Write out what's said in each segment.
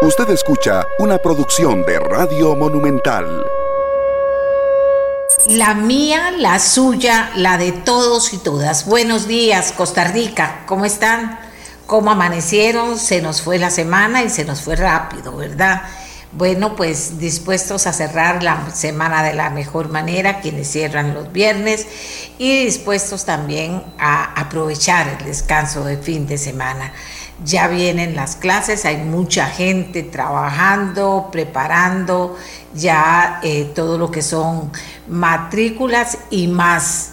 Usted escucha una producción de Radio Monumental. La mía, la suya, la de todos y todas. Buenos días, Costa Rica. ¿Cómo están? ¿Cómo amanecieron? Se nos fue la semana y se nos fue rápido, ¿verdad? Bueno, pues dispuestos a cerrar la semana de la mejor manera, quienes cierran los viernes, y dispuestos también a aprovechar el descanso de fin de semana ya vienen las clases, hay mucha gente trabajando, preparando ya eh, todo lo que son matrículas y más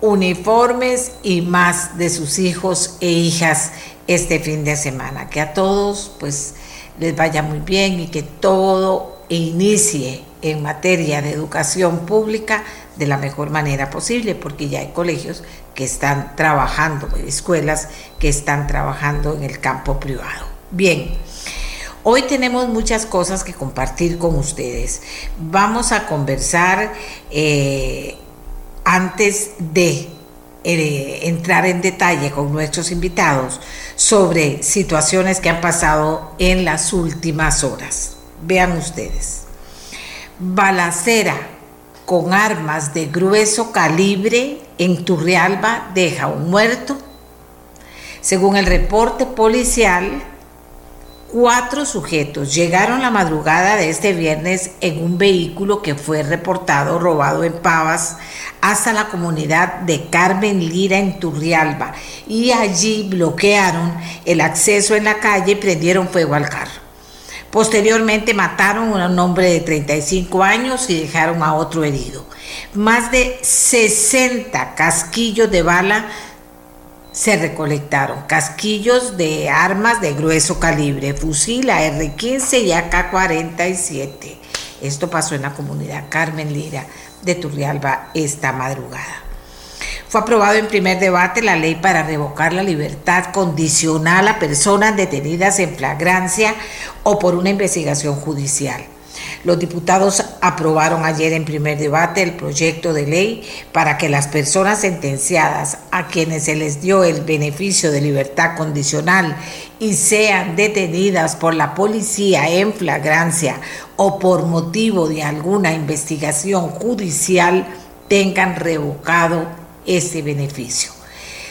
uniformes y más de sus hijos e hijas este fin de semana. Que a todos pues les vaya muy bien y que todo inicie en materia de educación pública de la mejor manera posible, porque ya hay colegios que están trabajando, escuelas que están trabajando en el campo privado. Bien, hoy tenemos muchas cosas que compartir con ustedes. Vamos a conversar eh, antes de eh, entrar en detalle con nuestros invitados sobre situaciones que han pasado en las últimas horas. Vean ustedes. Balacera con armas de grueso calibre en Turrialba deja un muerto. Según el reporte policial, cuatro sujetos llegaron la madrugada de este viernes en un vehículo que fue reportado robado en Pavas hasta la comunidad de Carmen Lira en Turrialba y allí bloquearon el acceso en la calle y prendieron fuego al carro. Posteriormente mataron a un hombre de 35 años y dejaron a otro herido. Más de 60 casquillos de bala se recolectaron. Casquillos de armas de grueso calibre, fusil AR-15 y AK-47. Esto pasó en la comunidad Carmen Lira de Turrialba esta madrugada. Fue aprobado en primer debate la ley para revocar la libertad condicional a personas detenidas en flagrancia o por una investigación judicial. Los diputados aprobaron ayer en primer debate el proyecto de ley para que las personas sentenciadas a quienes se les dio el beneficio de libertad condicional y sean detenidas por la policía en flagrancia o por motivo de alguna investigación judicial tengan revocado ese beneficio.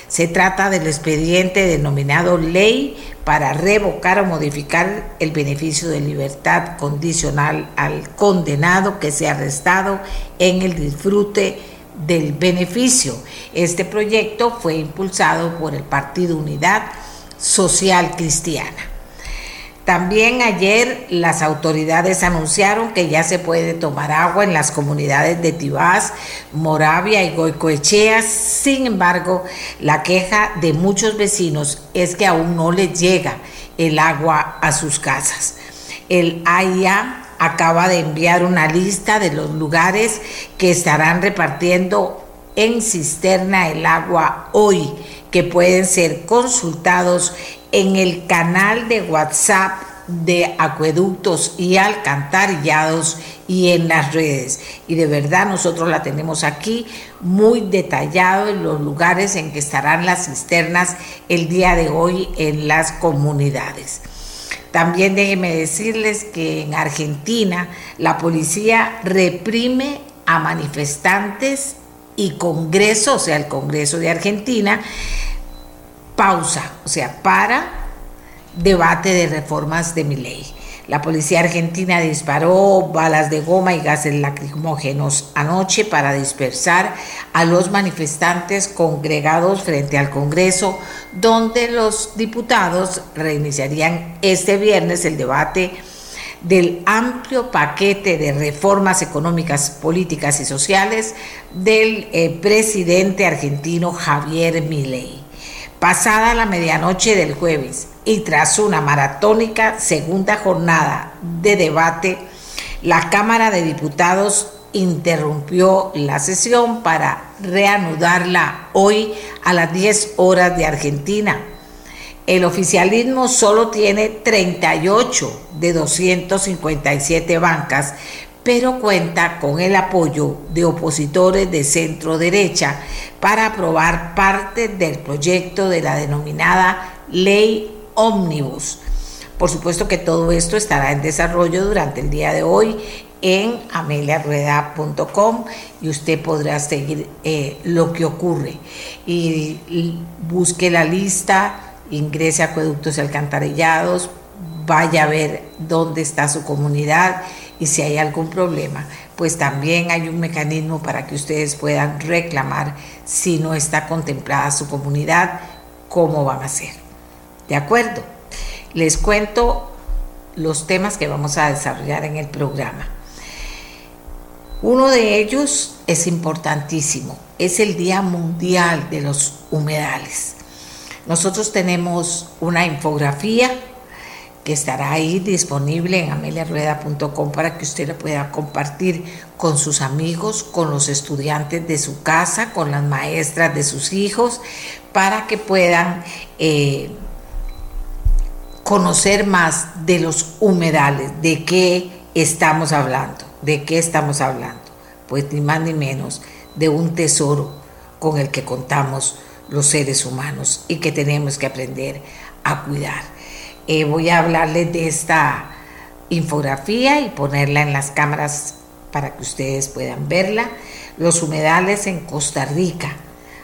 Se trata del expediente denominado ley para revocar o modificar el beneficio de libertad condicional al condenado que sea arrestado en el disfrute del beneficio. Este proyecto fue impulsado por el Partido Unidad Social Cristiana. También ayer las autoridades anunciaron que ya se puede tomar agua en las comunidades de Tibás, Moravia y Goicoechea. Sin embargo, la queja de muchos vecinos es que aún no les llega el agua a sus casas. El AIA acaba de enviar una lista de los lugares que estarán repartiendo en cisterna el agua hoy, que pueden ser consultados en el canal de WhatsApp de acueductos y alcantarillados y en las redes. Y de verdad nosotros la tenemos aquí muy detallado en los lugares en que estarán las cisternas el día de hoy en las comunidades. También déjenme decirles que en Argentina la policía reprime a manifestantes y Congreso, o sea, el Congreso de Argentina, pausa, o sea, para debate de reformas de mi ley. La policía argentina disparó balas de goma y gases lacrimógenos anoche para dispersar a los manifestantes congregados frente al Congreso, donde los diputados reiniciarían este viernes el debate del amplio paquete de reformas económicas, políticas y sociales del eh, presidente argentino Javier Milei. Pasada la medianoche del jueves y tras una maratónica segunda jornada de debate, la Cámara de Diputados interrumpió la sesión para reanudarla hoy a las 10 horas de Argentina. El oficialismo solo tiene 38 de 257 bancas, pero cuenta con el apoyo de opositores de centro derecha para aprobar parte del proyecto de la denominada Ley Ómnibus, Por supuesto que todo esto estará en desarrollo durante el día de hoy en ameliarueda.com y usted podrá seguir eh, lo que ocurre. Y, busque la lista, ingrese a acueductos y alcantarillados, vaya a ver dónde está su comunidad y si hay algún problema, pues también hay un mecanismo para que ustedes puedan reclamar si no está contemplada su comunidad, cómo van a hacer. ¿De acuerdo? Les cuento los temas que vamos a desarrollar en el programa. Uno de ellos es importantísimo, es el Día Mundial de los Humedales. Nosotros tenemos una infografía que estará ahí disponible en ameliarueda.com para que usted la pueda compartir con sus amigos, con los estudiantes de su casa, con las maestras de sus hijos, para que puedan eh, conocer más de los humedales, de qué estamos hablando, de qué estamos hablando. Pues ni más ni menos de un tesoro con el que contamos los seres humanos y que tenemos que aprender a cuidar. Eh, voy a hablarles de esta infografía y ponerla en las cámaras para que ustedes puedan verla. Los humedales en Costa Rica,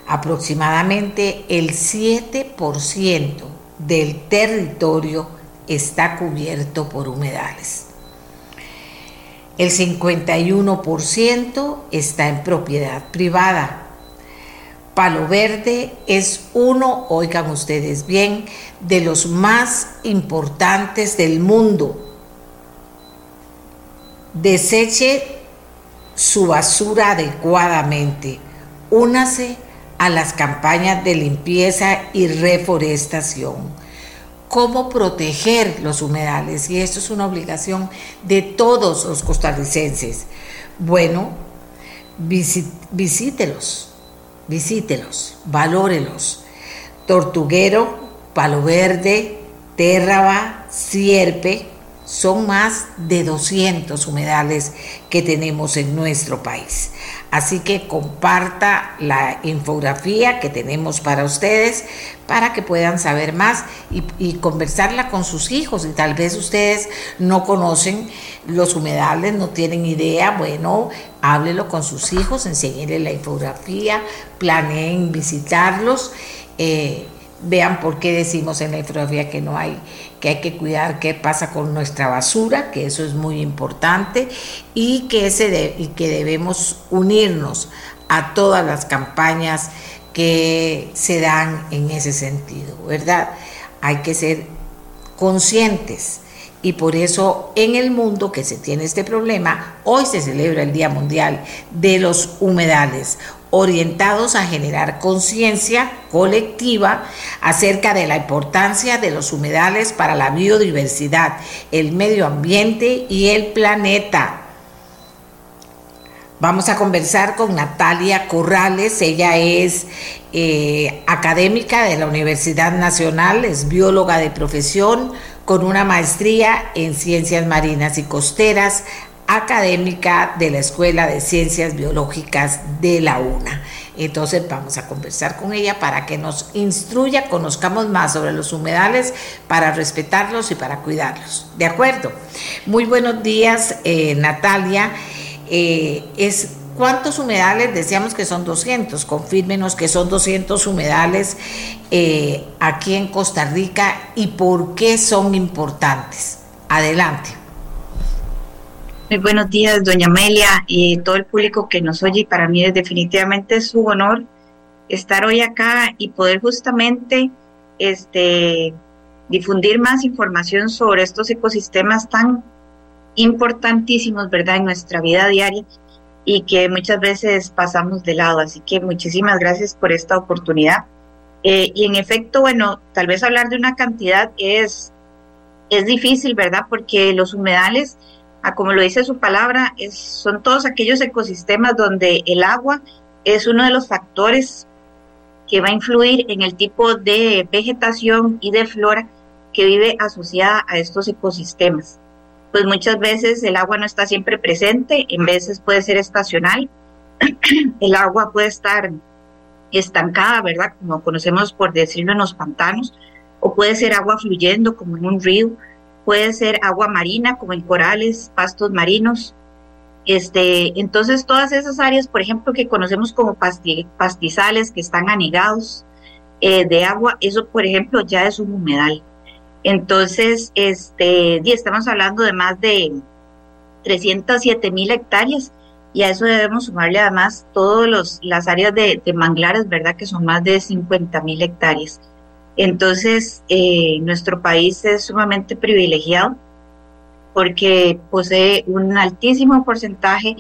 aproximadamente el 7% del territorio está cubierto por humedales. El 51% está en propiedad privada Palo Verde es uno, oigan ustedes bien, de los más importantes del mundo. Deseche su basura adecuadamente. Únase a las campañas de limpieza y reforestación. ¿Cómo proteger los humedales? Y esto es una obligación de todos los costarricenses. Bueno, visítelos visítelos, valórelos. Tortuguero, Palo Verde, Térraba, Sierpe, son más de 200 humedales que tenemos en nuestro país. Así que comparta la infografía que tenemos para ustedes para que puedan saber más y, conversarla con sus hijos. Y tal vez ustedes no conocen los humedales, no tienen idea. Bueno, háblelo con sus hijos, enséñenle la infografía, planeen visitarlos. Eh, vean por qué decimos en la infografía que no hay, que hay que cuidar qué pasa con nuestra basura, que eso es muy importante, y que, ese y que debemos unirnos a todas las campañas que se dan en ese sentido, ¿verdad? Hay que ser conscientes y por eso en el mundo que se tiene este problema, hoy se celebra el Día Mundial de los Humedales, orientados a generar conciencia colectiva acerca de la importancia de los humedales para la biodiversidad, el medio ambiente y el planeta. Vamos a conversar con Natalia Corrales, ella es eh, académica de la Universidad Nacional, es bióloga de profesión con una maestría en ciencias marinas y costeras, académica de la Escuela de Ciencias Biológicas de la UNA. Entonces vamos a conversar con ella para que nos instruya, conozcamos más sobre los humedales, para respetarlos y para cuidarlos. ¿De acuerdo? Muy buenos días, eh, Natalia. Eh, es ¿Cuántos humedales? Decíamos que son 200. Confírmenos que son 200 humedales eh, aquí en Costa Rica y por qué son importantes. Adelante. Muy buenos días, doña Amelia y todo el público que nos oye. Para mí es definitivamente su honor estar hoy acá y poder justamente este, difundir más información sobre estos ecosistemas tan importantísimos, ¿verdad?, en nuestra vida diaria y que muchas veces pasamos de lado. Así que muchísimas gracias por esta oportunidad. Eh, y en efecto, bueno, tal vez hablar de una cantidad es, es difícil, ¿verdad? Porque los humedales como lo dice su palabra, son todos aquellos ecosistemas donde el agua es uno de los factores que va a influir en el tipo de vegetación y de flora que vive asociada a estos ecosistemas. Pues muchas veces el agua no está siempre presente, en veces puede ser estacional, el agua puede estar estancada, ¿verdad? Como conocemos por decirlo en los pantanos, o puede ser agua fluyendo como en un río, puede ser agua marina, como en corales, pastos marinos. Este, entonces, todas esas áreas, por ejemplo, que conocemos como pastizales, que están anegados eh, de agua, eso, por ejemplo, ya es un humedal. Entonces, este, estamos hablando de más de 307 mil hectáreas y a eso debemos sumarle además todas las áreas de, manglares, ¿verdad? Que son más de 50 mil hectáreas. Entonces, eh, nuestro país es sumamente privilegiado porque posee un altísimo porcentaje,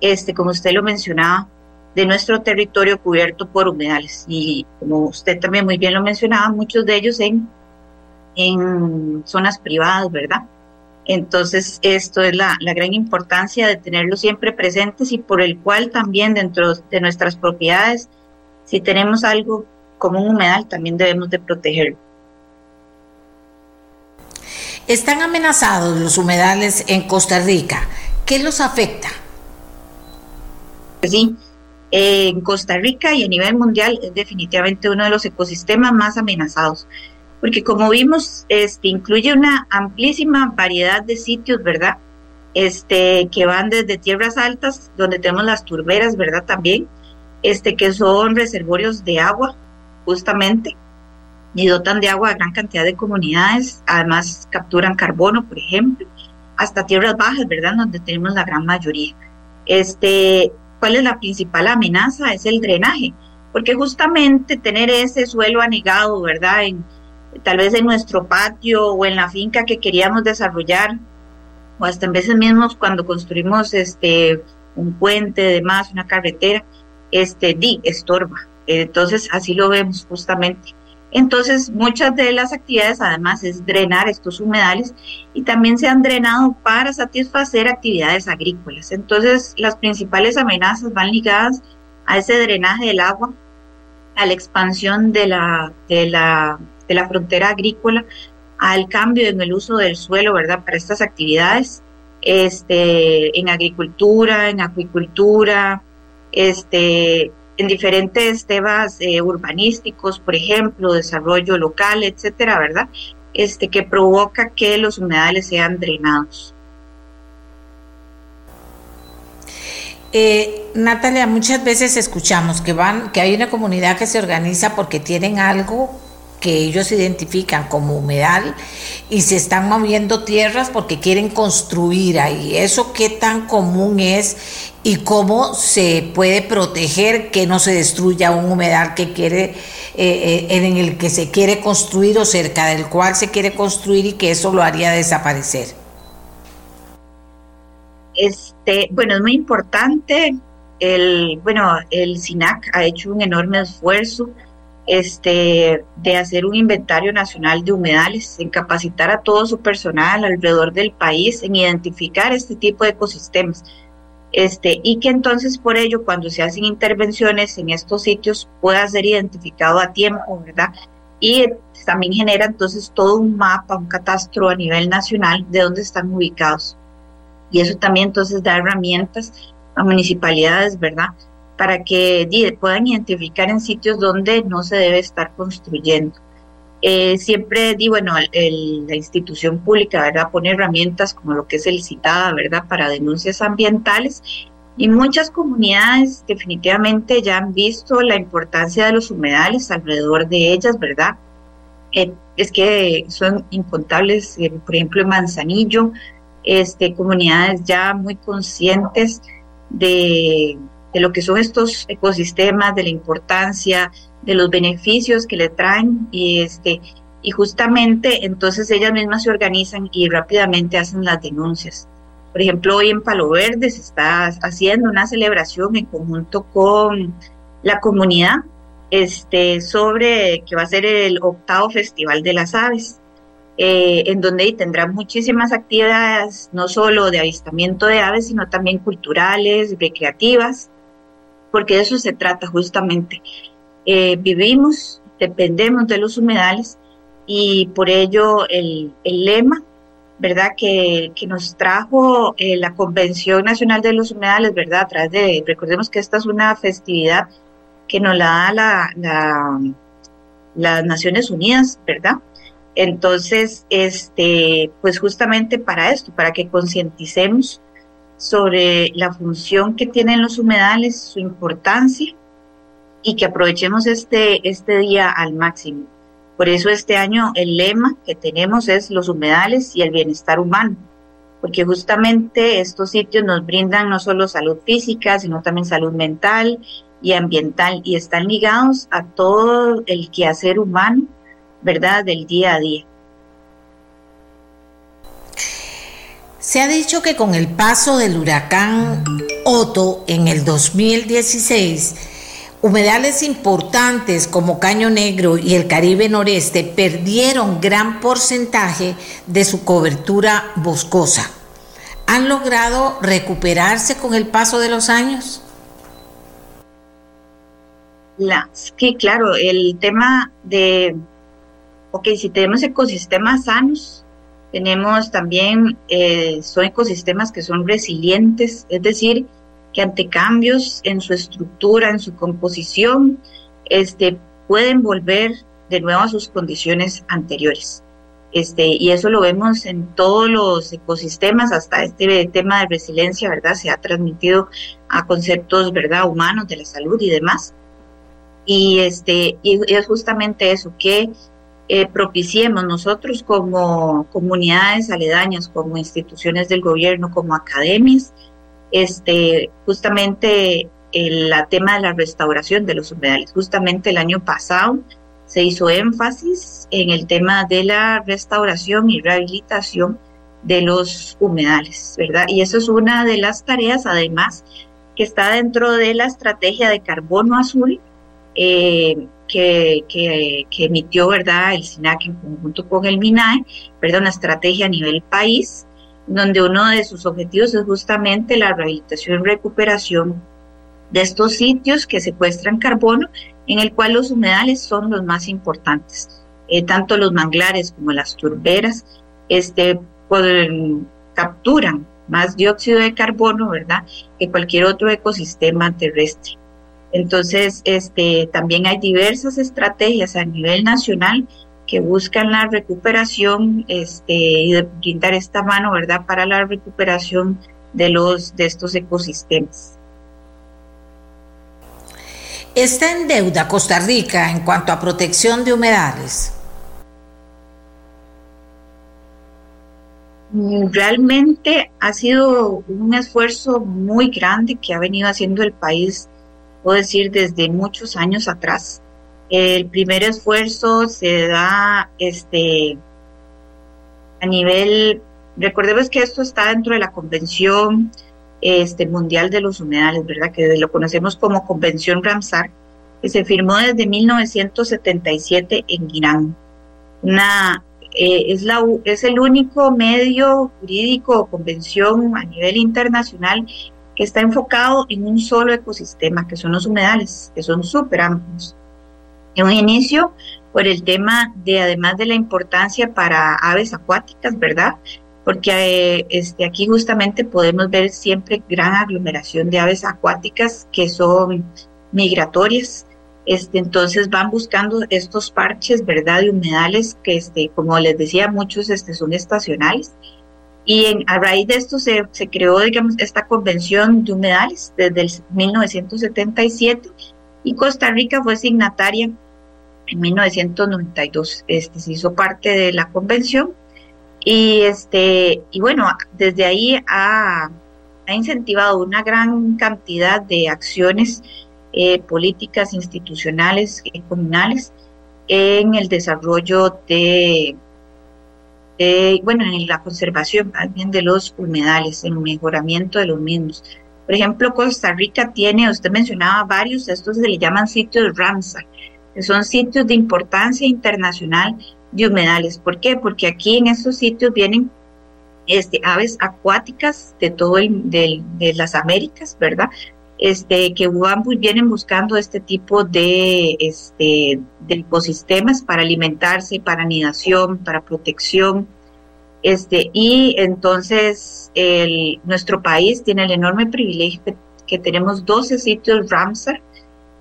este, como usted lo mencionaba, de nuestro territorio cubierto por humedales. Y como usted también muy bien lo mencionaba, muchos de ellos en, en zonas privadas, ¿verdad? Entonces, esto es la, la, gran importancia de tenerlos siempre presentes y por el cual también dentro de nuestras propiedades, si tenemos algo como un humedal, también debemos de protegerlo. Están amenazados los humedales en Costa Rica. ¿Qué los afecta? Sí, en Costa Rica y a nivel mundial es definitivamente uno de los ecosistemas más amenazados porque como vimos, este, incluye una amplísima variedad de sitios, ¿verdad? Este, que van desde tierras altas, donde tenemos las turberas, ¿verdad? También, este, que son reservorios de agua, justamente, y dotan de agua a gran cantidad de comunidades, además capturan carbono, por ejemplo, hasta tierras bajas, ¿verdad? Donde tenemos la gran mayoría. Este, ¿cuál es la principal amenaza? Es el drenaje, porque justamente tener ese suelo anegado, ¿verdad? En, tal vez en nuestro patio o en la finca que queríamos desarrollar, o hasta en veces mismos cuando construimos este un puente, demás, una carretera, este di estorba. Entonces así lo vemos justamente. Entonces muchas de las actividades además es drenar estos humedales y también se han drenado para satisfacer actividades agrícolas. Entonces las principales amenazas van ligadas a ese drenaje del agua, a la expansión de la, de la de la frontera agrícola al cambio en el uso del suelo, ¿verdad? Para estas actividades, este, en agricultura, en acuicultura, este, en diferentes temas eh, urbanísticos, por ejemplo, desarrollo local, etcétera, ¿verdad? Este, que provoca que los humedales sean drenados. Eh, Natalia, muchas veces escuchamos que van, que hay una comunidad que se organiza porque tienen algo que ellos identifican como humedal y se están moviendo tierras porque quieren construir ahí. ¿Eso qué tan común es y cómo se puede proteger que no se destruya un humedal que quiere, eh, eh, en el que se quiere construir o cerca del cual se quiere construir y que eso lo haría desaparecer? Este, bueno, es muy importante. El, bueno, el SINAC ha hecho un enorme esfuerzo este, de hacer un inventario nacional de humedales, en capacitar a todo su personal alrededor del país, en identificar este tipo de ecosistemas. Este, y que entonces por ello cuando se hacen intervenciones en estos sitios pueda ser identificado a tiempo, ¿verdad? Y también genera entonces todo un mapa, un catastro a nivel nacional de dónde están ubicados. Y eso también entonces da herramientas a municipalidades, ¿verdad? Para que puedan identificar en sitios donde no se debe estar construyendo. Eh, siempre di, bueno, la institución pública, ¿verdad? Pone herramientas como lo que es el CITADA, ¿verdad? Para denuncias ambientales y muchas comunidades definitivamente ya han visto la importancia de los humedales alrededor de ellas, ¿verdad? Eh, es que son incontables, eh, por ejemplo, en Manzanillo, este, comunidades ya muy conscientes de, de lo que son estos ecosistemas, de la importancia, de los beneficios que le traen y este y justamente entonces ellas mismas se organizan y rápidamente hacen las denuncias. Por ejemplo, hoy en Palo Verde se está haciendo una celebración en conjunto con la comunidad este, sobre que va a ser el octavo Festival de las Aves, eh, en donde tendrá muchísimas actividades, no solo de avistamiento de aves, sino también culturales, recreativas, porque de eso se trata justamente. Eh, vivimos, dependemos de los humedales y por ello el, lema, ¿verdad? Que, nos trajo eh, la Convención Nacional de los Humedales, ¿verdad? A través de, recordemos que esta es una festividad que nos la da la, las Naciones Unidas, ¿verdad? Entonces, este, pues justamente para esto, para que concienticemos sobre la función que tienen los humedales, su importancia y que aprovechemos este, este día al máximo. Por eso este año el lema que tenemos es los humedales y el bienestar humano, porque justamente estos sitios nos brindan no solo salud física, sino también salud mental y ambiental y están ligados a todo el quehacer humano, ¿verdad?, del día a día. Se ha dicho que con el paso del huracán Otto en el 2016, humedales importantes como Caño Negro y el Caribe Noreste perdieron gran porcentaje de su cobertura boscosa. ¿Han logrado recuperarse con el paso de los años? que claro, el tema de, ok, si tenemos ecosistemas sanos, tenemos también, eh, son ecosistemas que son resilientes, es decir, que ante cambios en su estructura, en su composición, este, pueden volver de nuevo a sus condiciones anteriores. Este, y eso lo vemos en todos los ecosistemas, hasta este tema de resiliencia, ¿verdad? Se ha transmitido a conceptos, ¿verdad?, humanos de la salud y demás. Y, este, y es justamente eso, que eh, propiciemos nosotros como comunidades aledañas, como instituciones del gobierno, como academias, este, justamente el tema de la restauración de los humedales. Justamente el año pasado se hizo énfasis en el tema de la restauración y rehabilitación de los humedales, ¿verdad? Y eso es una de las tareas, además, que está dentro de la estrategia de carbono azul eh, que, emitió ¿verdad? el SINAC en conjunto con el MINAE, ¿verdad? una estrategia a nivel país, donde uno de sus objetivos es justamente la rehabilitación y recuperación de estos sitios que secuestran carbono, en el cual los humedales son los más importantes. Eh, tanto los manglares como las turberas este, capturan más dióxido de carbono, ¿verdad?, que cualquier otro ecosistema terrestre. Entonces, este, también hay diversas estrategias a nivel nacional que buscan la recuperación este, y de brindar esta mano, ¿verdad?, para la recuperación de, los, de estos ecosistemas. ¿Está en deuda Costa Rica en cuanto a protección de humedales? Realmente ha sido un esfuerzo muy grande que ha venido haciendo el país puedo decir desde muchos años atrás. El primer esfuerzo se da este, a nivel, recordemos que esto está dentro de la Convención este, Mundial de los Humedales, ¿verdad? Que lo conocemos como Convención Ramsar, que se firmó desde 1977 en Irán. Una, eh, es, la, es el único medio jurídico o convención a nivel internacional que está enfocado en un solo ecosistema, que son los humedales, que son súper amplios. En un inicio, por el tema de, además de la importancia para aves acuáticas, ¿verdad? Porque eh, este, aquí justamente podemos ver siempre gran aglomeración de aves acuáticas que son migratorias. Este, entonces van buscando estos parches, ¿verdad? De humedales que, este, como les decía, muchos este, son estacionales y en, a raíz de esto se, se, creó, digamos, esta convención de humedales desde el 1977 y Costa Rica fue signataria en 1992. Este, se hizo parte de la convención y, este, y bueno, desde ahí ha, ha incentivado una gran cantidad de acciones eh, políticas, institucionales, y comunales en el desarrollo de eh, bueno, en la conservación también de los humedales, en el mejoramiento de los mismos. Por ejemplo, Costa Rica tiene, usted mencionaba varios, estos se le llaman sitios Ramsar, que son sitios de importancia internacional de humedales. ¿Por qué? Porque aquí en estos sitios vienen este, aves acuáticas de todo el, de, de las Américas, ¿verdad? Este, que vienen buscando este tipo de, este, ecosistemas para alimentarse, para anidación, para protección. Este, y entonces nuestro país tiene el enorme privilegio que, tenemos 12 sitios Ramsar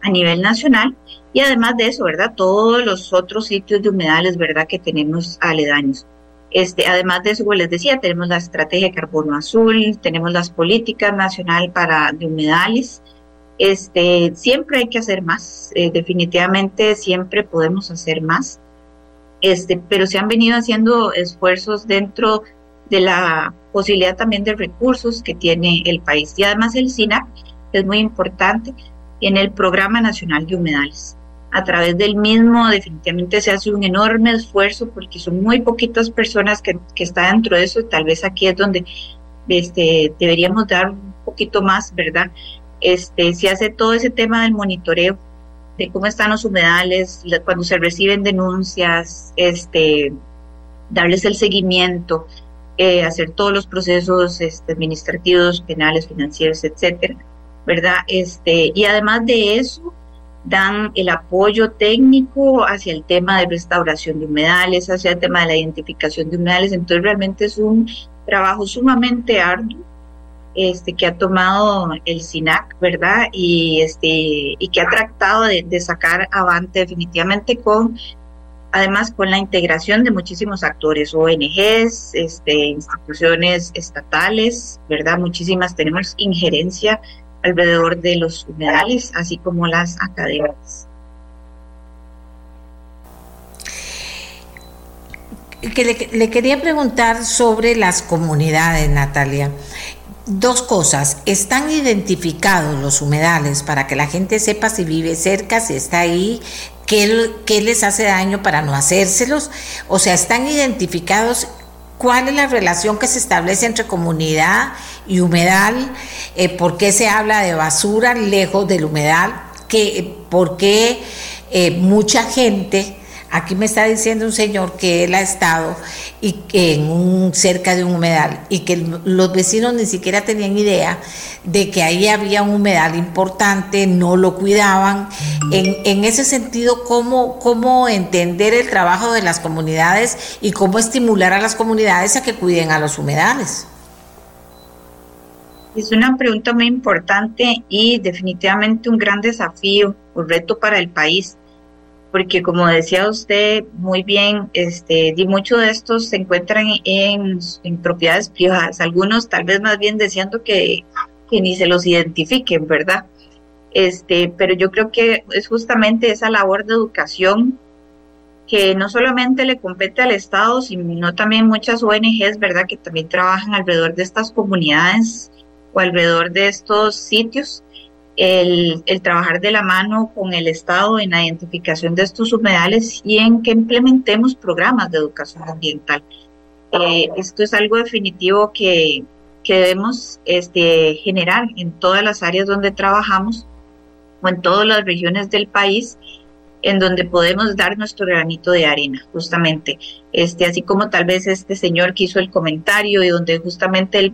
a nivel nacional Y además de eso, ¿verdad? Todos los otros sitios de humedales, ¿verdad? Que tenemos aledaños. Este, además de eso, como les decía, tenemos la estrategia de carbono azul, tenemos las políticas nacional para de humedales. Este, siempre hay que hacer más, eh, definitivamente siempre podemos hacer más. Este, pero se han venido haciendo esfuerzos dentro de la posibilidad también de recursos que tiene el país. Y además el SINAC es muy importante en el Programa Nacional de Humedales a través del mismo definitivamente se hace un enorme esfuerzo porque son muy poquitas personas que, que están dentro de eso, tal vez aquí es donde este, deberíamos dar un poquito más, ¿verdad? Este, se hace todo ese tema del monitoreo de cómo están los humedales, cuando se reciben denuncias, este, darles el seguimiento, eh, hacer todos los procesos este, administrativos, penales, financieros, etcétera, ¿verdad? Este, y además de eso, dan el apoyo técnico hacia el tema de restauración de humedales, hacia el tema de la identificación de humedales. Entonces realmente es un trabajo sumamente arduo este, que ha tomado el SINAC, ¿verdad? Y, este, y que ha tratado de, de sacar avante definitivamente con además con la integración de muchísimos actores, ONGs, este, instituciones estatales, ¿verdad? Muchísimas tenemos injerencia alrededor de los humedales, así como las academias. Que le, quería preguntar sobre las comunidades, Natalia. Dos cosas, ¿están identificados los humedales para que la gente sepa si vive cerca, si está ahí, qué, qué les hace daño para no hacérselos? O sea, ¿están identificados cuál es la relación que se establece entre comunidad y humedal, eh, por qué se habla de basura lejos del humedal, que, por qué eh, mucha gente Aquí me está diciendo un señor que él ha estado y en un, cerca de un humedal y que los vecinos ni siquiera tenían idea de que ahí había un humedal importante, no lo cuidaban. En, ese sentido, ¿cómo, ¿cómo entender el trabajo de las comunidades y cómo estimular a las comunidades a que cuiden a los humedales? Es una pregunta muy importante y definitivamente un gran desafío, un reto para el país porque como decía usted muy bien, este, y muchos de estos se encuentran en, propiedades privadas, algunos tal vez más bien deseando que, que, ni se los identifiquen, ¿verdad? Este, pero yo creo que es justamente esa labor de educación que no solamente le compete al Estado, sino también muchas ONGs, ¿verdad?, que también trabajan alrededor de estas comunidades o alrededor de estos sitios el, trabajar de la mano con el Estado en la identificación de estos humedales y en que implementemos programas de educación ambiental. Eh, esto es algo definitivo que, debemos este, generar en todas las áreas donde trabajamos o en todas las regiones del país en donde podemos dar nuestro granito de arena, justamente, este, así como tal vez este señor que hizo el comentario y donde justamente el,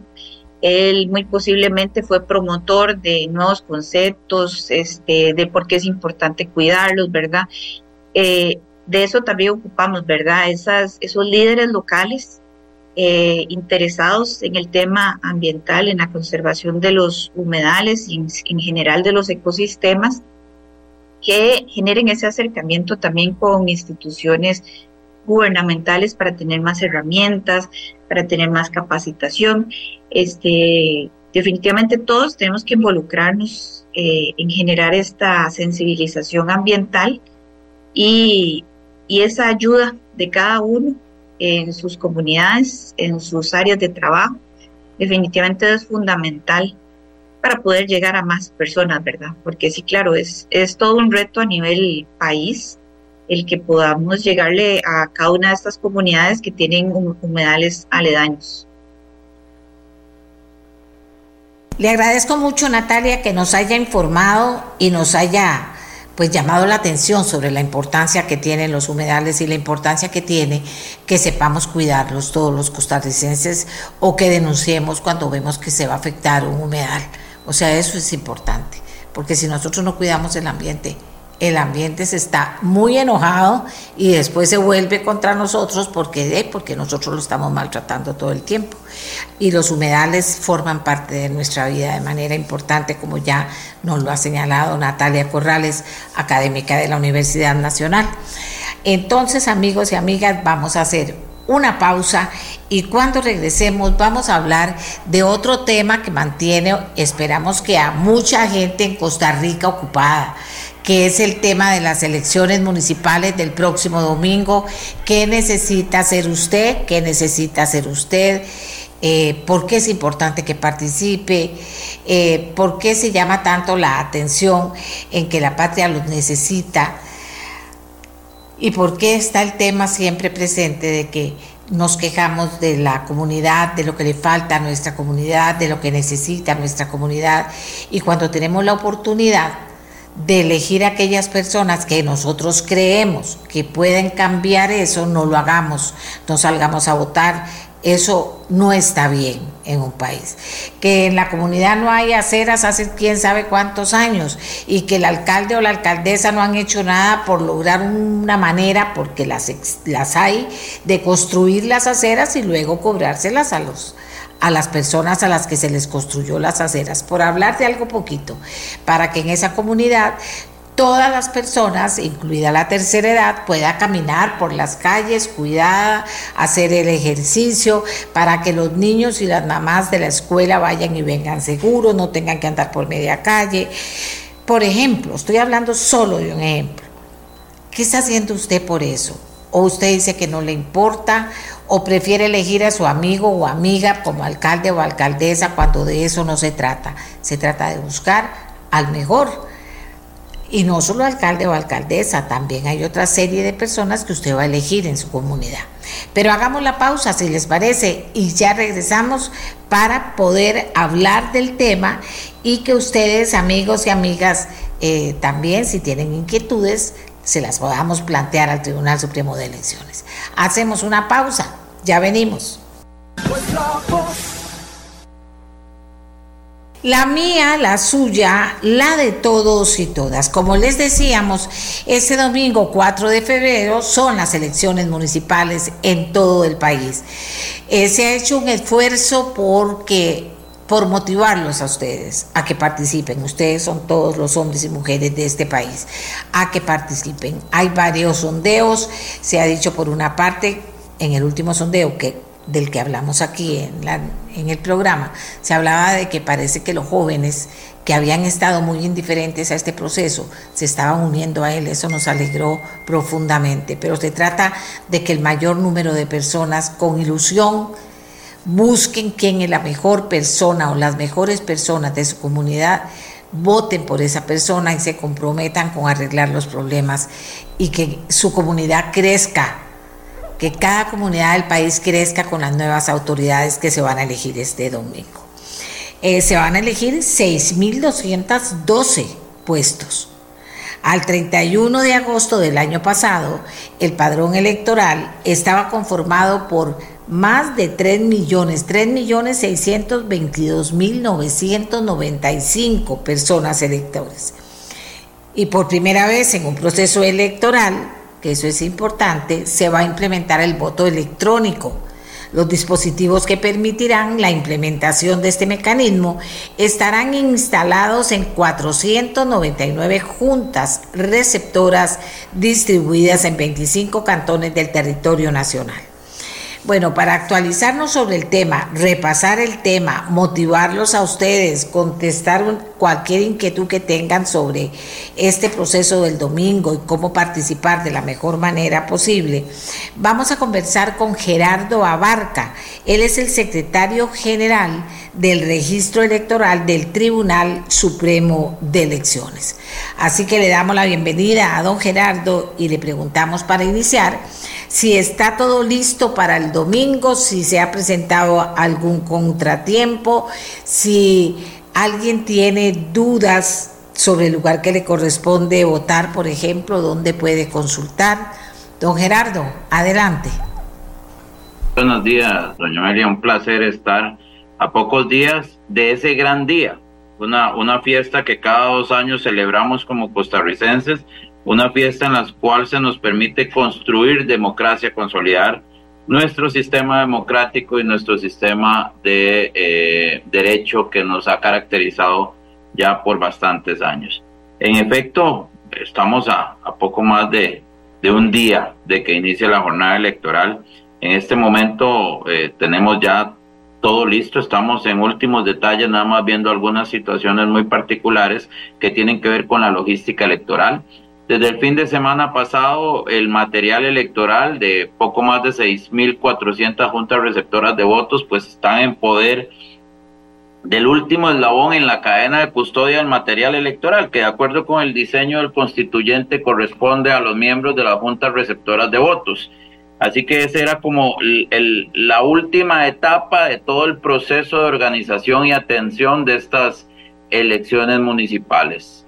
él muy posiblemente fue promotor de nuevos conceptos, este, de por qué es importante cuidarlos, ¿verdad? Eh, de eso también ocupamos, ¿verdad? Esas, esos líderes locales eh, interesados en el tema ambiental, en la conservación de los humedales y en general de los ecosistemas, que generen ese acercamiento también con instituciones gubernamentales para tener más herramientas, para tener más capacitación. Este, definitivamente todos tenemos que involucrarnos eh, en generar esta sensibilización ambiental y, esa ayuda de cada uno en sus comunidades, en sus áreas de trabajo, definitivamente es fundamental para poder llegar a más personas, ¿verdad? Porque sí, claro, es todo un reto a nivel país el que podamos llegarle a cada una de estas comunidades que tienen humedales aledaños. Le agradezco mucho, Natalia, que nos haya informado y nos haya pues llamado la atención sobre la importancia que tienen los humedales y la importancia que tiene que sepamos cuidarlos todos los costarricenses o que denunciemos cuando vemos que se va a afectar un humedal. O sea, eso es importante, porque si nosotros no cuidamos el ambiente, el ambiente se está muy enojado y después se vuelve contra nosotros porque, eh, porque nosotros lo estamos maltratando todo el tiempo. Y los humedales forman parte de nuestra vida de manera importante, como ya nos lo ha señalado Natalia Corrales, académica de la Universidad Nacional. Entonces, amigos y amigas, vamos a hacer una pausa y cuando regresemos vamos a hablar de otro tema que mantiene, esperamos que a mucha gente en Costa Rica ocupada que es el tema de las elecciones municipales del próximo domingo. ¿Qué necesita hacer usted? ¿Qué necesita hacer usted? Eh, ¿Por qué es importante que participe? Eh, ¿Por qué se llama tanto la atención en que la patria los necesita? ¿Y por qué está el tema siempre presente de que nos quejamos de la comunidad, de lo que le falta a nuestra comunidad, de lo que necesita nuestra comunidad? Y cuando tenemos la oportunidad de elegir aquellas personas que nosotros creemos que pueden cambiar eso, no lo hagamos, no salgamos a votar. Eso no está bien en un país. Que en la comunidad no hay aceras hace quién sabe cuántos años y que el alcalde o la alcaldesa no han hecho nada por lograr una manera, porque las, las hay, de construir las aceras y luego cobrárselas a los, a las personas a las que se les construyó las aceras, por hablar de algo poquito, para que en esa comunidad todas las personas, incluida la tercera edad, pueda caminar por las calles cuidada, hacer el ejercicio, para que los niños y las mamás de la escuela vayan y vengan seguros, no tengan que andar por media calle. Por ejemplo, estoy hablando solo de un ejemplo. ¿Qué está haciendo usted por eso? ¿O usted dice que no le importa? o prefiere elegir a su amigo o amiga como alcalde o alcaldesa cuando de eso no se trata. Se trata de buscar al mejor. Y no solo alcalde o alcaldesa, también hay otra serie de personas que usted va a elegir en su comunidad. Pero hagamos la pausa, si les parece, y ya regresamos para poder hablar del tema y que ustedes, amigos y amigas, eh, también, si tienen inquietudes, se las podamos plantear al Tribunal Supremo de Elecciones. Hacemos una pausa, ya venimos. La mía, la suya, la de todos y todas. Como les decíamos, este domingo 4 de febrero son las elecciones municipales en todo el país. Eh, se ha hecho un esfuerzo porque por motivarlos a ustedes a que participen. Ustedes son todos los hombres y mujeres de este país, a que participen. Hay varios sondeos, se ha dicho por una parte, en el último sondeo que del que hablamos aquí en, la, en el programa, se hablaba de que parece que los jóvenes que habían estado muy indiferentes a este proceso se estaban uniendo a él. Eso nos alegró profundamente. Pero se trata de que el mayor número de personas con ilusión, busquen quién es la mejor persona o las mejores personas de su comunidad, voten por esa persona y se comprometan con arreglar los problemas y que su comunidad crezca, que cada comunidad del país crezca con las nuevas autoridades que se van a elegir este domingo. Eh, se van a elegir 6.212 puestos. Al 31 de agosto del año pasado, el padrón electoral estaba conformado por más de 3 millones, 3 millones 622 mil 995 personas electores. Y por primera vez en un proceso electoral, que eso es importante, se va a implementar el voto electrónico. Los dispositivos que permitirán la implementación de este mecanismo estarán instalados en 499 juntas receptoras distribuidas en 25 cantones del territorio nacional. Bueno, para actualizarnos sobre el tema, repasar el tema, motivarlos a ustedes, contestar cualquier inquietud que tengan sobre este proceso del domingo y cómo participar de la mejor manera posible, vamos a conversar con Gerardo Abarca. Él es el secretario general del registro electoral del Tribunal Supremo de Elecciones. Así que le damos la bienvenida a don Gerardo y le preguntamos para iniciar si está todo listo para el domingo, si se ha presentado algún contratiempo, si alguien tiene dudas sobre el lugar que le corresponde votar, por ejemplo, dónde puede consultar. Don Gerardo, adelante. Buenos días, doña María, un placer estar a pocos días de ese gran día, una, una fiesta que cada dos años celebramos como costarricenses, una fiesta en la cual se nos permite construir democracia, consolidar nuestro sistema democrático y nuestro sistema de eh, derecho que nos ha caracterizado ya por bastantes años. En efecto, estamos a, poco más de, un día de que inicie la jornada electoral. En este momento eh, tenemos ya todo listo, estamos en últimos detalles, nada más viendo algunas situaciones muy particulares que tienen que ver con la logística electoral. Desde el fin de semana pasado, el material electoral de poco más de 6.400 juntas receptoras de votos, pues están en poder del último eslabón en la cadena de custodia del material electoral, que de acuerdo con el diseño del constituyente corresponde a los miembros de las juntas receptoras de votos. Así que esa era como la última etapa de todo el proceso de organización y atención de estas elecciones municipales.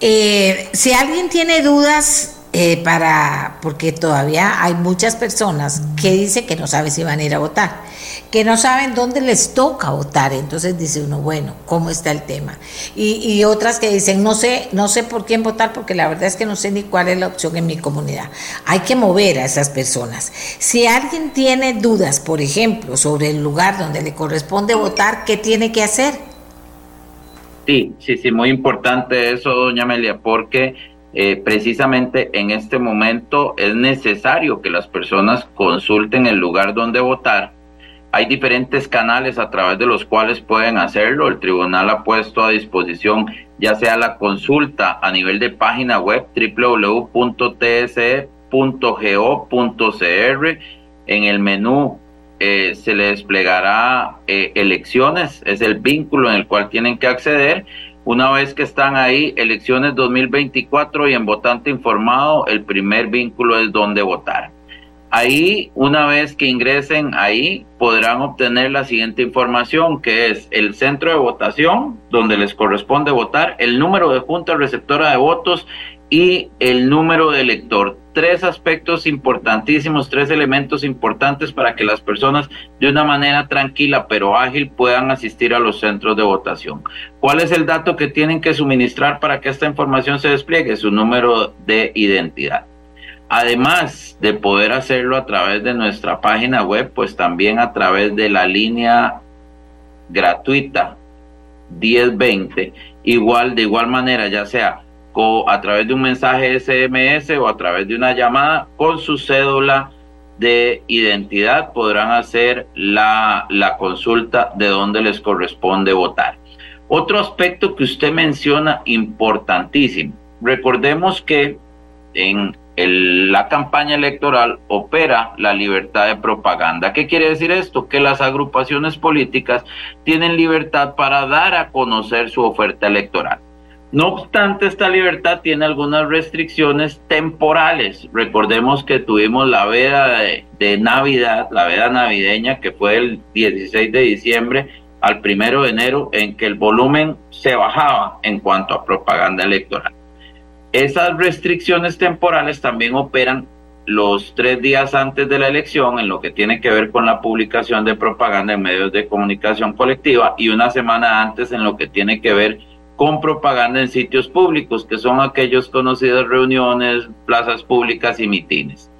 Eh, si alguien tiene dudas eh, para, porque todavía hay muchas personas que dicen que no saben si van a ir a votar, que no saben dónde les toca votar, entonces dice uno, bueno, ¿cómo está el tema? Y, otras que dicen, no sé, no sé por quién votar porque la verdad es que no sé ni cuál es la opción en mi comunidad. Hay que mover a esas personas. Si alguien tiene dudas, por ejemplo, sobre el lugar donde le corresponde votar, ¿qué tiene que hacer? Sí, sí, sí, muy importante eso, doña Amelia, porque eh, precisamente en este momento es necesario que las personas consulten el lugar donde votar. Hay diferentes canales a través de los cuales pueden hacerlo. El tribunal ha puesto a disposición ya sea la consulta a nivel de página web www.tse.go.cr en el menú eh, se le desplegará eh, elecciones, es el vínculo en el cual tienen que acceder. Una vez que están ahí, elecciones 2024 y en votante informado, el primer vínculo es donde votar. Ahí, una vez que ingresen ahí, podrán obtener la siguiente información, que es el centro de votación, donde les corresponde votar, el número de junta receptora de votos y el número de elector. Tres aspectos importantísimos, tres elementos importantes para que las personas de una manera tranquila pero ágil puedan asistir a los centros de votación. ¿Cuál es el dato que tienen que suministrar para que esta información se despliegue? Su número de identidad. Además de poder hacerlo a través de nuestra página web, pues también a través de la línea gratuita 1020, igual de igual manera, ya sea a través de un mensaje SMS o a través de una llamada con su cédula de identidad podrán hacer la, la consulta de dónde les corresponde votar. Otro aspecto que usted menciona importantísimo. Recordemos que en la campaña electoral opera la libertad de propaganda. ¿Qué quiere decir esto? Que las agrupaciones políticas tienen libertad para dar a conocer su oferta electoral. No obstante, esta libertad tiene algunas restricciones temporales. Recordemos que tuvimos la veda de, Navidad, la veda navideña, que fue el 16 de diciembre al 1 de enero, en que el volumen se bajaba en cuanto a propaganda electoral. Esas restricciones temporales también operan los tres días antes de la elección en lo que tiene que ver con la publicación de propaganda en medios de comunicación colectiva y una semana antes en lo que tiene que ver con propaganda en sitios públicos, que son aquellos conocidos reuniones, plazas públicas y mitines.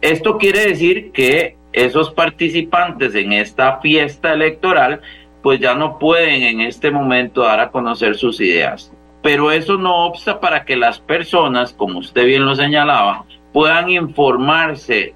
Esto quiere decir que esos participantes en esta fiesta electoral pues ya no pueden en este momento dar a conocer sus ideas. Pero eso no obsta para que las personas, como usted bien lo señalaba, puedan informarse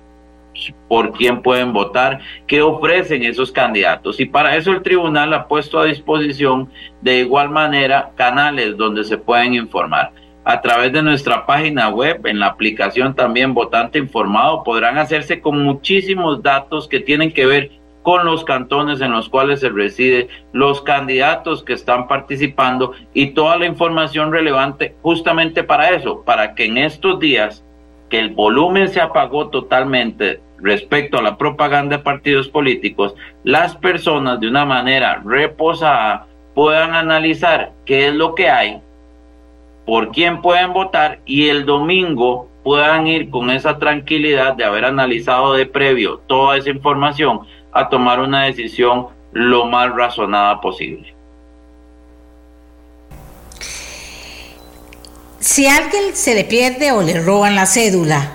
por quién pueden votar, qué ofrecen esos candidatos. Y para eso el tribunal ha puesto a disposición de igual manera canales donde se pueden informar. A través de nuestra página web, en la aplicación también Votante Informado, podrán hacerse con muchísimos datos que tienen que ver con los cantones en los cuales se reside, los candidatos que están participando y toda la información relevante justamente para eso, para que en estos días el volumen se apagó totalmente respecto a la propaganda de partidos políticos, las personas de una manera reposada puedan analizar qué es lo que hay, por quién pueden votar y el domingo puedan ir con esa tranquilidad de haber analizado de previo toda esa información a tomar una decisión lo más razonada posible. Si alguien se le pierde o le roban la cédula,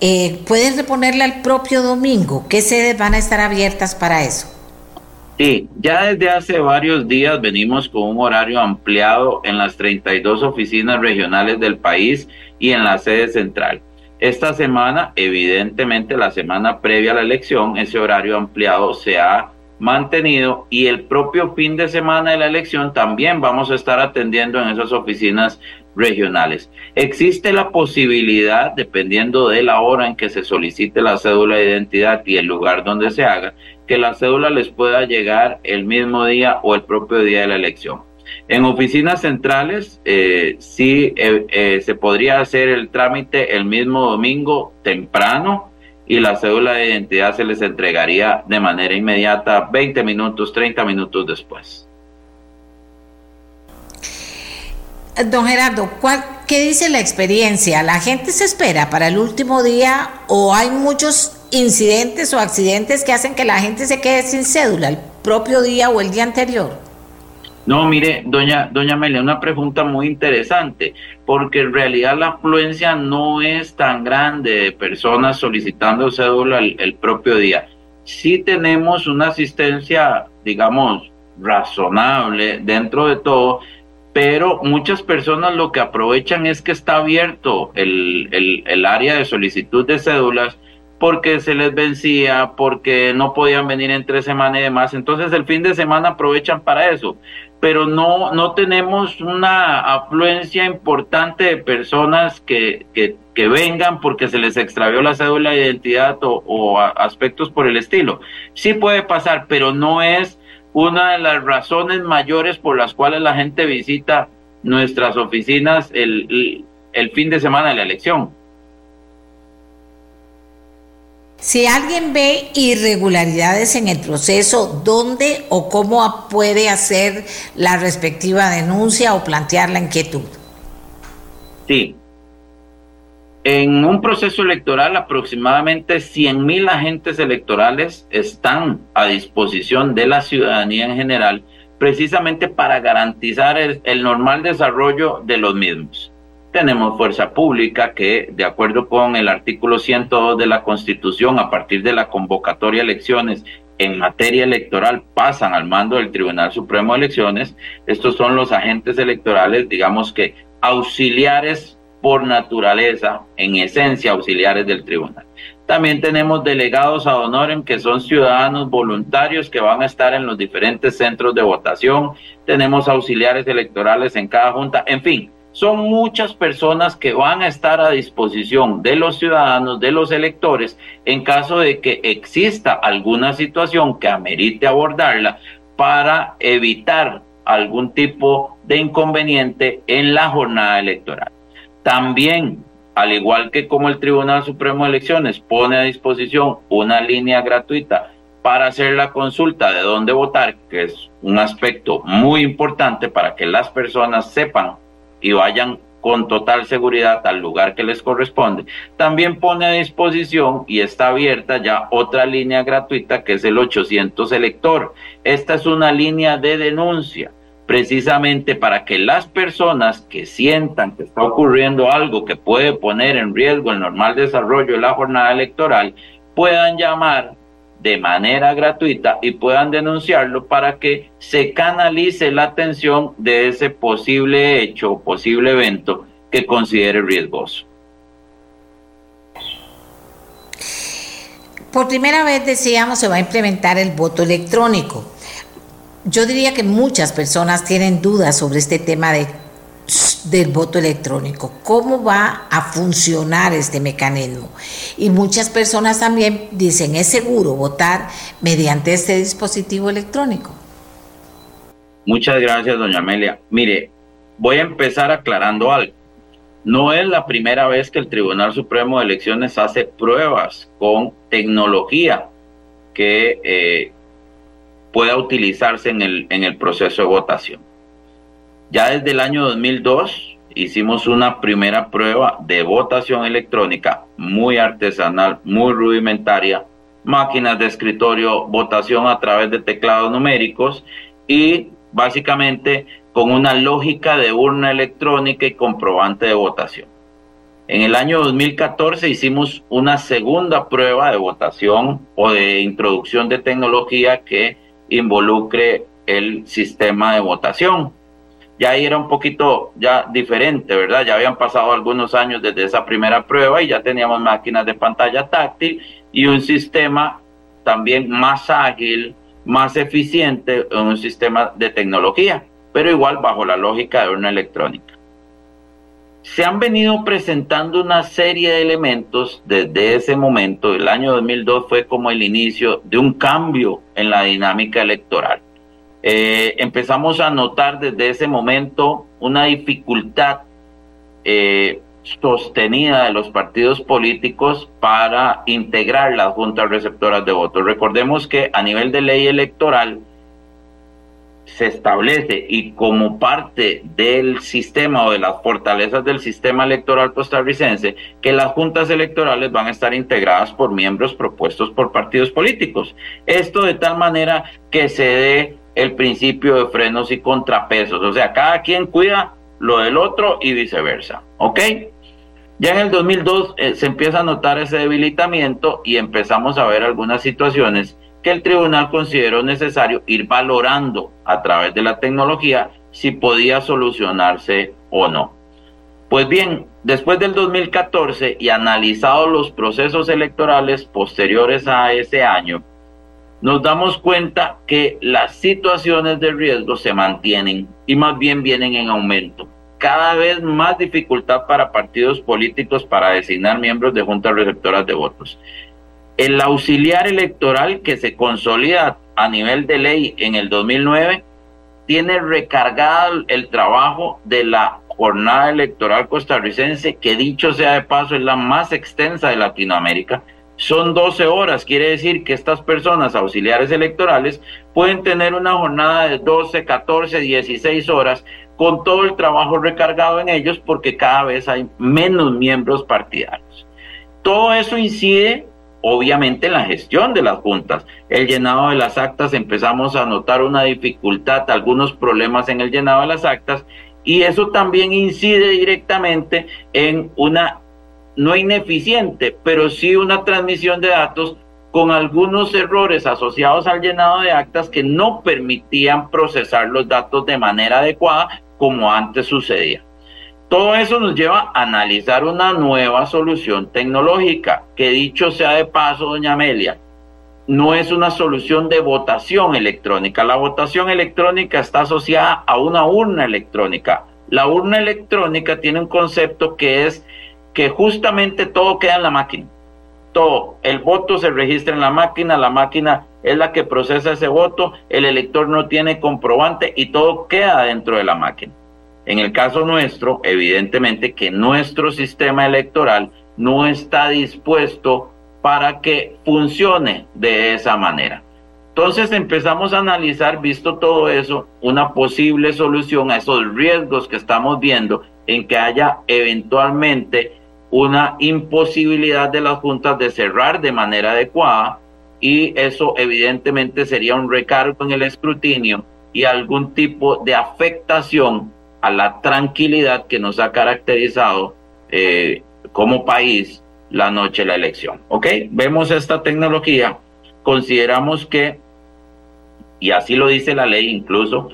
eh, ¿puedes reponerla el propio domingo? ¿Qué sedes van a estar abiertas para eso? Sí, ya desde hace varios días venimos con un horario ampliado en las 32 oficinas regionales del país y en la sede central. Esta semana, evidentemente la semana previa a la elección, ese horario ampliado se ha mantenido y el propio fin de semana de la elección también vamos a estar atendiendo en esas oficinas regionales. Existe la posibilidad, dependiendo de la hora en que se solicite la cédula de identidad y el lugar donde se haga, que la cédula les pueda llegar el mismo día o el propio día de la elección. En oficinas centrales eh, sí eh, eh, se podría hacer el trámite el mismo domingo temprano y la cédula de identidad se les entregaría de manera inmediata 20 minutos, 30 minutos después. Don Gerardo, ¿cuál, ¿qué dice la experiencia? ¿La gente se espera para el último día o hay muchos incidentes o accidentes que hacen que la gente se quede sin cédula el propio día o el día anterior? No, mire, doña, doña Amelia, una pregunta muy interesante, porque en realidad la afluencia no es tan grande de personas solicitando cédula el, propio día. Sí tenemos una asistencia, digamos, razonable dentro de todo, pero muchas personas lo que aprovechan es que está abierto el, el, área de solicitud de cédulas porque se les vencía, porque no podían venir entre semana y demás. Entonces el fin de semana aprovechan para eso, pero no, no tenemos una afluencia importante de personas que, que, vengan porque se les extravió la cédula de identidad o, o aspectos por el estilo. Sí puede pasar, pero no es una de las razones mayores por las cuales la gente visita nuestras oficinas el, el fin de semana de la elección. Si alguien ve irregularidades en el proceso, ¿dónde o cómo puede hacer la respectiva denuncia o plantear la inquietud? Sí. En un proceso electoral, aproximadamente 100 mil agentes electorales están a disposición de la ciudadanía en general, precisamente para garantizar el normal desarrollo de los mismos tenemos fuerza pública que, de acuerdo con el artículo 102 de la Constitución, a partir de la convocatoria a elecciones en materia electoral pasan al mando del Tribunal Supremo de Elecciones. Estos son los agentes electorales, digamos que auxiliares por naturaleza, en esencia auxiliares del tribunal. También tenemos delegados a honorem que son ciudadanos voluntarios que van a estar en los diferentes centros de votación. Tenemos auxiliares electorales en cada junta. En fin, son muchas personas que van a estar a disposición de los ciudadanos, de los electores, en caso de que exista alguna situación que amerite abordarla para evitar algún tipo de inconveniente en la jornada electoral. También, al igual que como el Tribunal Supremo de Elecciones pone a disposición una línea gratuita para hacer la consulta de dónde votar, que es un aspecto muy importante para que las personas sepan y vayan con total seguridad al lugar que les corresponde. También pone a disposición y está abierta ya otra línea gratuita que es el 800 elector. Esta es una línea de denuncia precisamente para que las personas que sientan que está ocurriendo algo que puede poner en riesgo el normal desarrollo de la jornada electoral puedan llamar de manera gratuita y puedan denunciarlo para que se canalice la atención de ese posible hecho o posible evento que considere riesgoso. Por primera vez decíamos se va a implementar el voto electrónico. Yo diría que muchas personas tienen dudas sobre este tema de del voto electrónico, cómo va a funcionar este mecanismo. Y muchas personas también dicen, es seguro votar mediante este dispositivo electrónico. Muchas gracias, doña Amelia. Mire, voy a empezar aclarando algo. No es la primera vez que el Tribunal Supremo de Elecciones hace pruebas con tecnología que eh, pueda utilizarse en el, en el proceso de votación. Ya desde el año 2002 hicimos una primera prueba de votación electrónica muy artesanal, muy rudimentaria, máquinas de escritorio, votación a través de teclados numéricos y básicamente con una lógica de urna electrónica y comprobante de votación. En el año 2014 hicimos una segunda prueba de votación o de introducción de tecnología que involucre el sistema de votación. Ya ahí era un poquito ya diferente, ¿verdad? Ya habían pasado algunos años desde esa primera prueba y ya teníamos máquinas de pantalla táctil y un sistema también más ágil, más eficiente, un sistema de tecnología, pero igual bajo la lógica de urna electrónica. Se han venido presentando una serie de elementos desde ese momento. El año 2002 fue como el inicio de un cambio en la dinámica electoral. Eh, empezamos a notar desde ese momento una dificultad eh, sostenida de los partidos políticos para integrar las juntas receptoras de votos. Recordemos que a nivel de ley electoral se establece y como parte del sistema o de las fortalezas del sistema electoral costarricense que las juntas electorales van a estar integradas por miembros propuestos por partidos políticos. Esto de tal manera que se dé el principio de frenos y contrapesos, o sea, cada quien cuida lo del otro y viceversa, ¿ok? Ya en el 2002 eh, se empieza a notar ese debilitamiento y empezamos a ver algunas situaciones que el tribunal consideró necesario ir valorando a través de la tecnología si podía solucionarse o no. Pues bien, después del 2014 y analizados los procesos electorales posteriores a ese año, nos damos cuenta que las situaciones de riesgo se mantienen y más bien vienen en aumento. Cada vez más dificultad para partidos políticos para designar miembros de juntas receptoras de votos. El auxiliar electoral que se consolida a nivel de ley en el 2009 tiene recargado el trabajo de la jornada electoral costarricense, que dicho sea de paso es la más extensa de Latinoamérica. Son 12 horas, quiere decir que estas personas auxiliares electorales pueden tener una jornada de 12, 14, 16 horas con todo el trabajo recargado en ellos porque cada vez hay menos miembros partidarios. Todo eso incide obviamente en la gestión de las juntas. El llenado de las actas, empezamos a notar una dificultad, algunos problemas en el llenado de las actas, y eso también incide directamente en una, no ineficiente, pero sí una transmisión de datos con algunos errores asociados al llenado de actas que no permitían procesar los datos de manera adecuada como antes sucedía. Todo eso nos lleva a analizar una nueva solución tecnológica, que dicho sea de paso, doña Amelia, no es una solución de votación electrónica. La votación electrónica está asociada a una urna electrónica. La urna electrónica tiene un concepto que es que justamente todo queda en la máquina. Todo, el voto se registra en la máquina, la máquina es la que procesa ese voto, el elector no tiene comprobante y todo queda dentro de la máquina. En el caso nuestro, evidentemente que nuestro sistema electoral no está dispuesto para que funcione de esa manera. Entonces empezamos a analizar, visto todo eso, una posible solución a esos riesgos que estamos viendo en que haya eventualmente una imposibilidad de las juntas de cerrar de manera adecuada y eso evidentemente sería un recargo en el escrutinio y algún tipo de afectación a la tranquilidad que nos ha caracterizado eh, como país la noche de la elección. ¿Ok? Vemos esta tecnología, consideramos que, y así lo dice la ley incluso,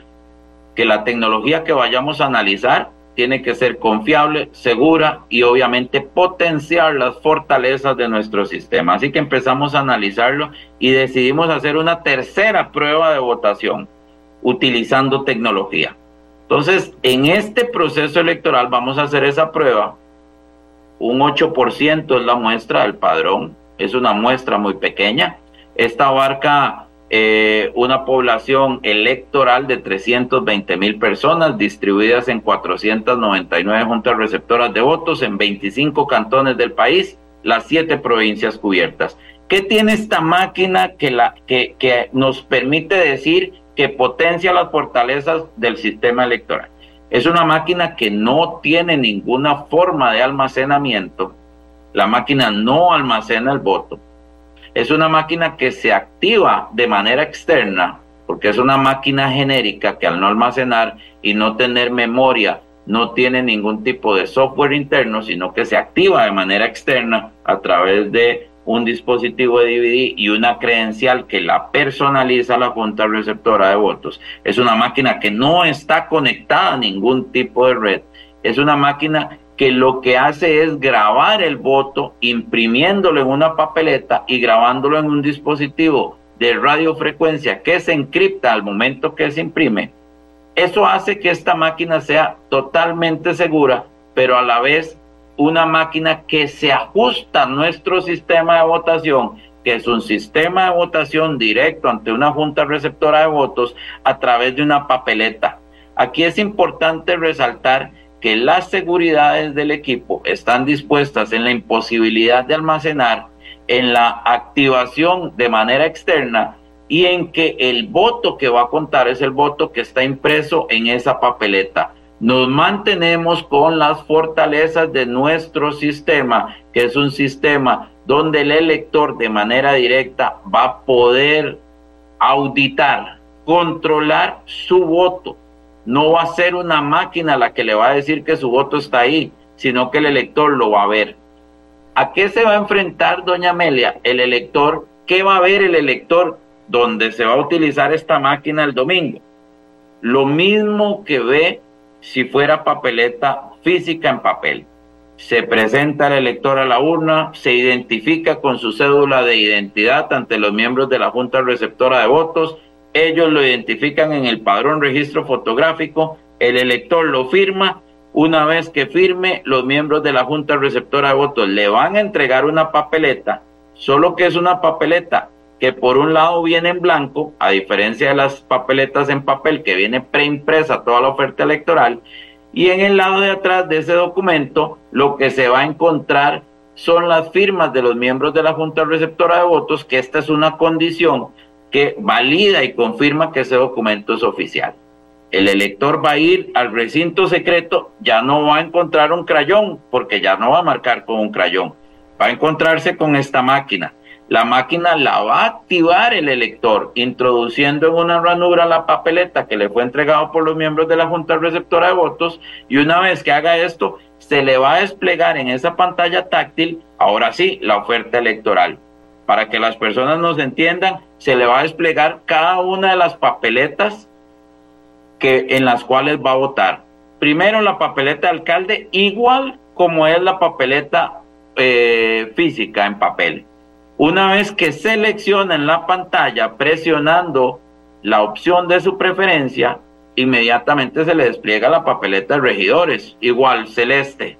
que la tecnología que vayamos a analizar tiene que ser confiable, segura y obviamente potenciar las fortalezas de nuestro sistema. Así que empezamos a analizarlo y decidimos hacer una tercera prueba de votación utilizando tecnología. Entonces, en este proceso electoral vamos a hacer esa prueba. Un 8% es la muestra del padrón, es una muestra muy pequeña. Esta abarca eh, una población electoral de 320 mil personas distribuidas en 499 juntas receptoras de votos en 25 cantones del país, las siete provincias cubiertas. ¿Qué tiene esta máquina que, la, que, que nos permite decir que potencia las fortalezas del sistema electoral. Es una máquina que no tiene ninguna forma de almacenamiento. La máquina no almacena el voto. Es una máquina que se activa de manera externa, porque es una máquina genérica que al no almacenar y no tener memoria, no tiene ningún tipo de software interno, sino que se activa de manera externa a través de un dispositivo de DVD y una credencial que la personaliza la junta receptora de votos. Es una máquina que no está conectada a ningún tipo de red. Es una máquina que lo que hace es grabar el voto, imprimiéndolo en una papeleta y grabándolo en un dispositivo de radiofrecuencia que se encripta al momento que se imprime. Eso hace que esta máquina sea totalmente segura, pero a la vez una máquina que se ajusta a nuestro sistema de votación, que es un sistema de votación directo ante una junta receptora de votos a través de una papeleta. Aquí es importante resaltar que las seguridades del equipo están dispuestas en la imposibilidad de almacenar, en la activación de manera externa y en que el voto que va a contar es el voto que está impreso en esa papeleta. Nos mantenemos con las fortalezas de nuestro sistema, que es un sistema donde el elector de manera directa va a poder auditar, controlar su voto no va a ser una máquina la que le va a decir que su voto está ahí, sino que el elector lo va a ver. ¿A qué se va a enfrentar doña Amelia? El elector, ¿qué va a ver el elector donde se va a utilizar esta máquina el domingo? Lo mismo que ve si fuera papeleta física en papel. Se presenta el elector a la urna, se identifica con su cédula de identidad ante los miembros de la Junta Receptora de Votos, ellos lo identifican en el padrón registro fotográfico, el elector lo firma, una vez que firme, los miembros de la Junta Receptora de Votos le van a entregar una papeleta, solo que es una papeleta que por un lado viene en blanco, a diferencia de las papeletas en papel que viene preimpresa toda la oferta electoral, y en el lado de atrás de ese documento lo que se va a encontrar son las firmas de los miembros de la Junta Receptora de Votos, que esta es una condición que valida y confirma que ese documento es oficial. El elector va a ir al recinto secreto, ya no va a encontrar un crayón, porque ya no va a marcar con un crayón, va a encontrarse con esta máquina. La máquina la va a activar el elector, introduciendo en una ranura la papeleta que le fue entregado por los miembros de la Junta Receptora de Votos, y una vez que haga esto, se le va a desplegar en esa pantalla táctil, ahora sí, la oferta electoral. Para que las personas nos entiendan, se le va a desplegar cada una de las papeletas que, en las cuales va a votar. Primero la papeleta de alcalde, igual como es la papeleta eh, física en papel. Una vez que selecciona en la pantalla presionando la opción de su preferencia, inmediatamente se le despliega la papeleta de regidores, igual celeste.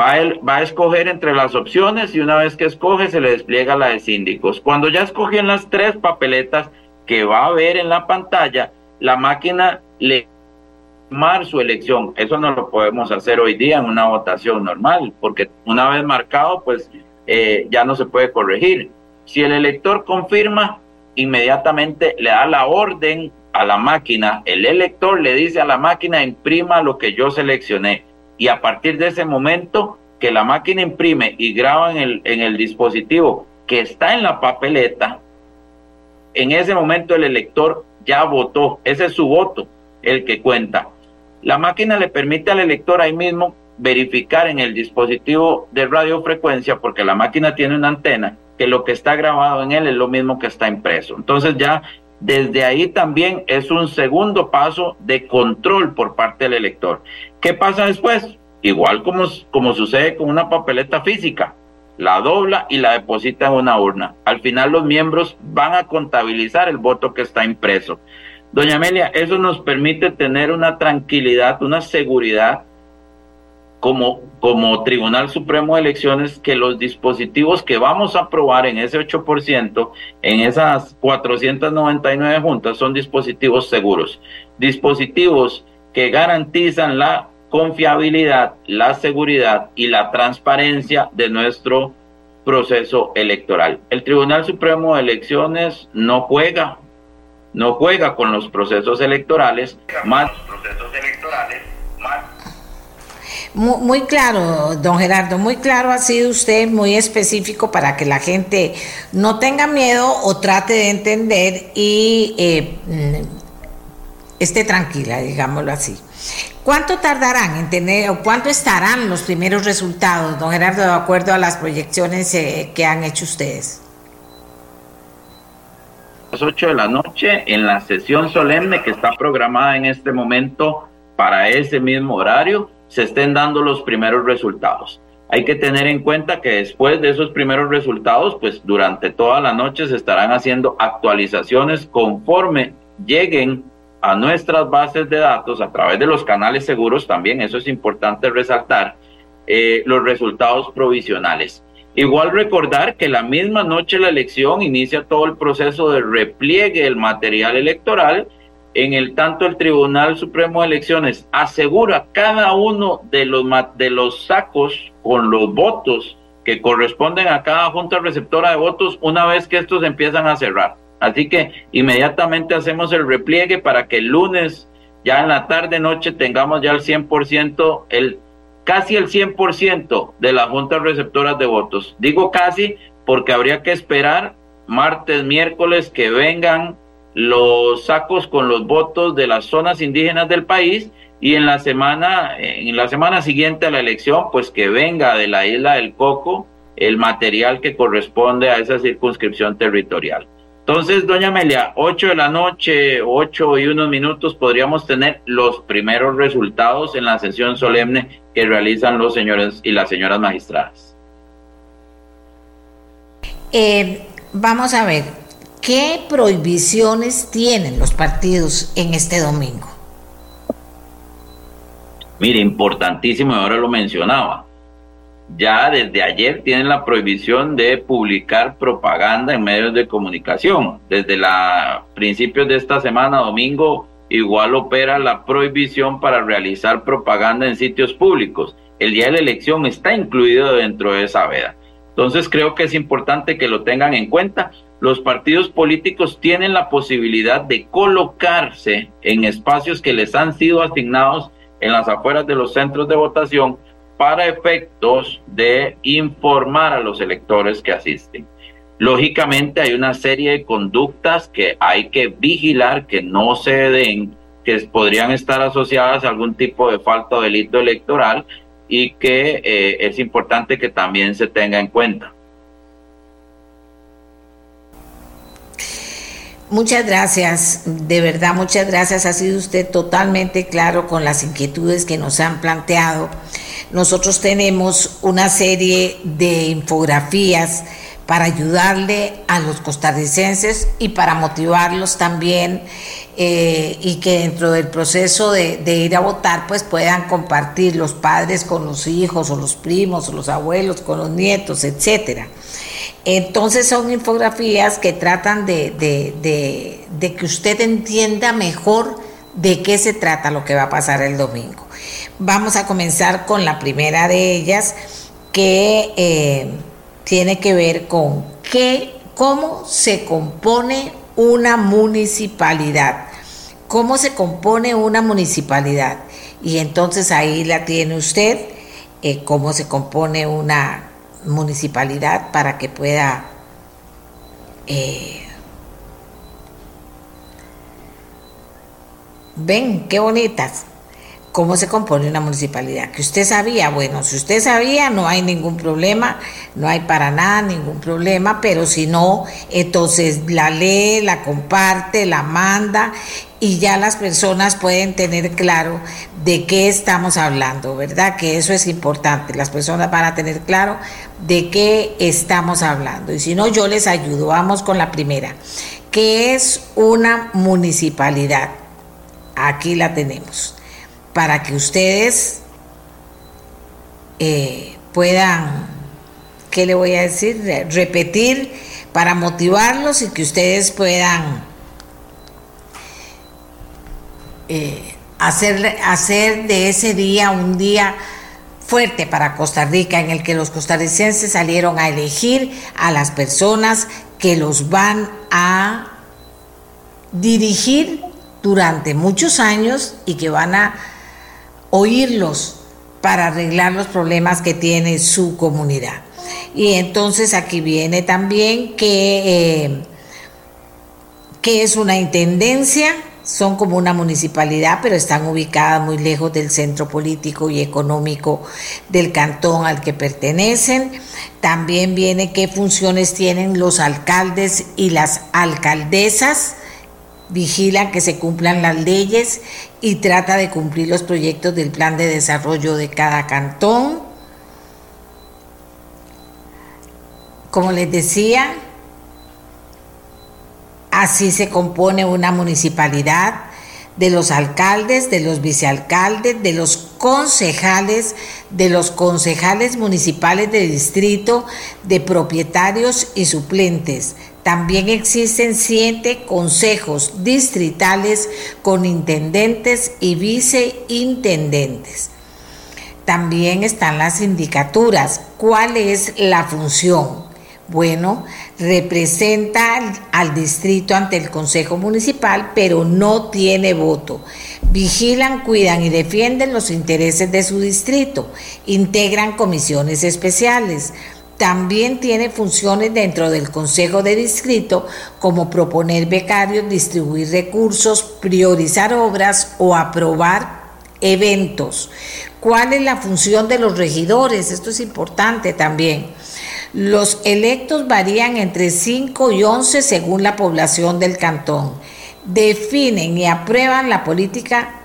Va, va a escoger entre las opciones y una vez que escoge se le despliega la de síndicos. Cuando ya escogió las tres papeletas que va a ver en la pantalla, la máquina le mar su elección. Eso no lo podemos hacer hoy día en una votación normal, porque una vez marcado, pues eh, ya no se puede corregir. Si el elector confirma, inmediatamente le da la orden a la máquina, el elector le dice a la máquina imprima lo que yo seleccioné y a partir de ese momento que la máquina imprime y graba en el, en el dispositivo que está en la papeleta, en ese momento el elector ya votó, ese es su voto el que cuenta. La máquina le permite al elector ahí mismo verificar en el dispositivo de radiofrecuencia, porque la máquina tiene una antena, que lo que está grabado en él es lo mismo que está impreso. Entonces ya desde ahí también es un segundo paso de control por parte del elector. ¿Qué pasa después? Igual como, como sucede con una papeleta física, la dobla y la deposita en una urna. Al final los miembros van a contabilizar el voto que está impreso. Doña Amelia, eso nos permite tener una tranquilidad, una seguridad como, como Tribunal Supremo de Elecciones que los dispositivos que vamos a aprobar en ese 8%, en esas 499 juntas, son dispositivos seguros, dispositivos que garantizan la confiabilidad, la seguridad y la transparencia de nuestro proceso electoral. El Tribunal Supremo de Elecciones no juega, no juega con los procesos electorales, más, procesos electorales, Muy, claro, don Gerardo, muy claro ha sido usted, muy específico para que la gente no tenga miedo o trate de entender y eh, mm, esté tranquila, digámoslo así. ¿Cuánto tardarán en tener o cuánto estarán los primeros resultados, don Gerardo, de acuerdo a las proyecciones eh, que han hecho ustedes? las 8 de la noche en la sesión solemne que está programada en este momento para ese mismo horario se estén dando los primeros resultados. Hay que tener en cuenta que después de esos primeros resultados, pues durante toda la noche se estarán haciendo actualizaciones conforme lleguen a nuestras bases de datos a través de los canales seguros también, eso es importante resaltar, eh, los resultados provisionales. Igual recordar que la misma noche de la elección inicia todo el proceso de repliegue del material electoral. En el tanto el Tribunal Supremo de Elecciones asegura cada uno de los, de los sacos con los votos que corresponden a cada junta receptora de votos una vez que estos empiezan a cerrar. Así que inmediatamente hacemos el repliegue para que el lunes, ya en la tarde, noche, tengamos ya el 100%, el casi el 100% de las juntas receptoras de votos. Digo casi porque habría que esperar martes, miércoles que vengan los sacos con los votos de las zonas indígenas del país y en la semana en la semana siguiente a la elección pues que venga de la isla del Coco el material que corresponde a esa circunscripción territorial. Entonces, doña Amelia, 8 de la noche, 8 y unos minutos, podríamos tener los primeros resultados en la sesión solemne que realizan los señores y las señoras magistradas. Eh, vamos a ver, ¿qué prohibiciones tienen los partidos en este domingo? Mire, importantísimo, ahora lo mencionaba ya desde ayer tienen la prohibición de publicar propaganda en medios de comunicación. Desde la principios de esta semana, domingo, igual opera la prohibición para realizar propaganda en sitios públicos. El día de la elección está incluido dentro de esa veda. Entonces creo que es importante que lo tengan en cuenta. Los partidos políticos tienen la posibilidad de colocarse en espacios que les han sido asignados en las afueras de los centros de votación para efectos de informar a los electores que asisten. Lógicamente hay una serie de conductas que hay que vigilar que no se den, que podrían estar asociadas a algún tipo de falta o delito electoral y que eh, es importante que también se tenga en cuenta. Muchas gracias, de verdad, muchas gracias. Ha sido usted totalmente claro con las inquietudes que nos han planteado nosotros tenemos una serie de infografías para ayudarle a los costarricenses y para motivarlos también eh, y que dentro del proceso de, ir a votar pues puedan compartir los padres con los hijos o los primos o los abuelos con los nietos, etcétera. Entonces son infografías que tratan de, de, de que usted entienda mejor de qué se trata lo que va a pasar el domingo. Vamos a comenzar con la primera de ellas, que eh, tiene que ver con qué, cómo se compone una municipalidad. ¿Cómo se compone una municipalidad? Y entonces ahí la tiene usted, eh, cómo se compone una municipalidad para que pueda eh, ven qué bonitas cómo se compone una municipalidad. Que usted sabía, bueno, si usted sabía, no hay ningún problema, no hay para nada ningún problema, pero si no, entonces la lee, la comparte, la manda y ya las personas pueden tener claro de qué estamos hablando, ¿verdad? Que eso es importante, las personas van a tener claro de qué estamos hablando. Y si no, yo les ayudo. Vamos con la primera. ¿Qué es una municipalidad? Aquí la tenemos para que ustedes eh, puedan, ¿qué le voy a decir? Repetir para motivarlos y que ustedes puedan eh, hacer, hacer de ese día un día fuerte para Costa Rica en el que los costarricenses salieron a elegir a las personas que los van a dirigir durante muchos años y que van a oírlos para arreglar los problemas que tiene su comunidad. Y entonces aquí viene también que, eh, que es una intendencia, son como una municipalidad, pero están ubicadas muy lejos del centro político y económico del cantón al que pertenecen. También viene qué funciones tienen los alcaldes y las alcaldesas. Vigilan que se cumplan las leyes y trata de cumplir los proyectos del plan de desarrollo de cada cantón. Como les decía, Así se compone una municipalidad de los alcaldes, de los vicealcaldes, de los concejales, de los concejales municipales de distrito, de propietarios y suplentes. También existen siete consejos distritales con intendentes y viceintendentes. También están las sindicaturas. ¿Cuál es la función? Bueno, representa al, distrito ante el Consejo Municipal, pero no tiene voto. Vigilan, cuidan y defienden los intereses de su distrito. Integran comisiones especiales. También tiene funciones dentro del Consejo de Distrito como proponer becarios, distribuir recursos, priorizar obras o aprobar eventos. ¿Cuál es la función de los regidores? Esto es importante también los electos varían entre 5 y 11 según la población del cantón. Definen y aprueban la política,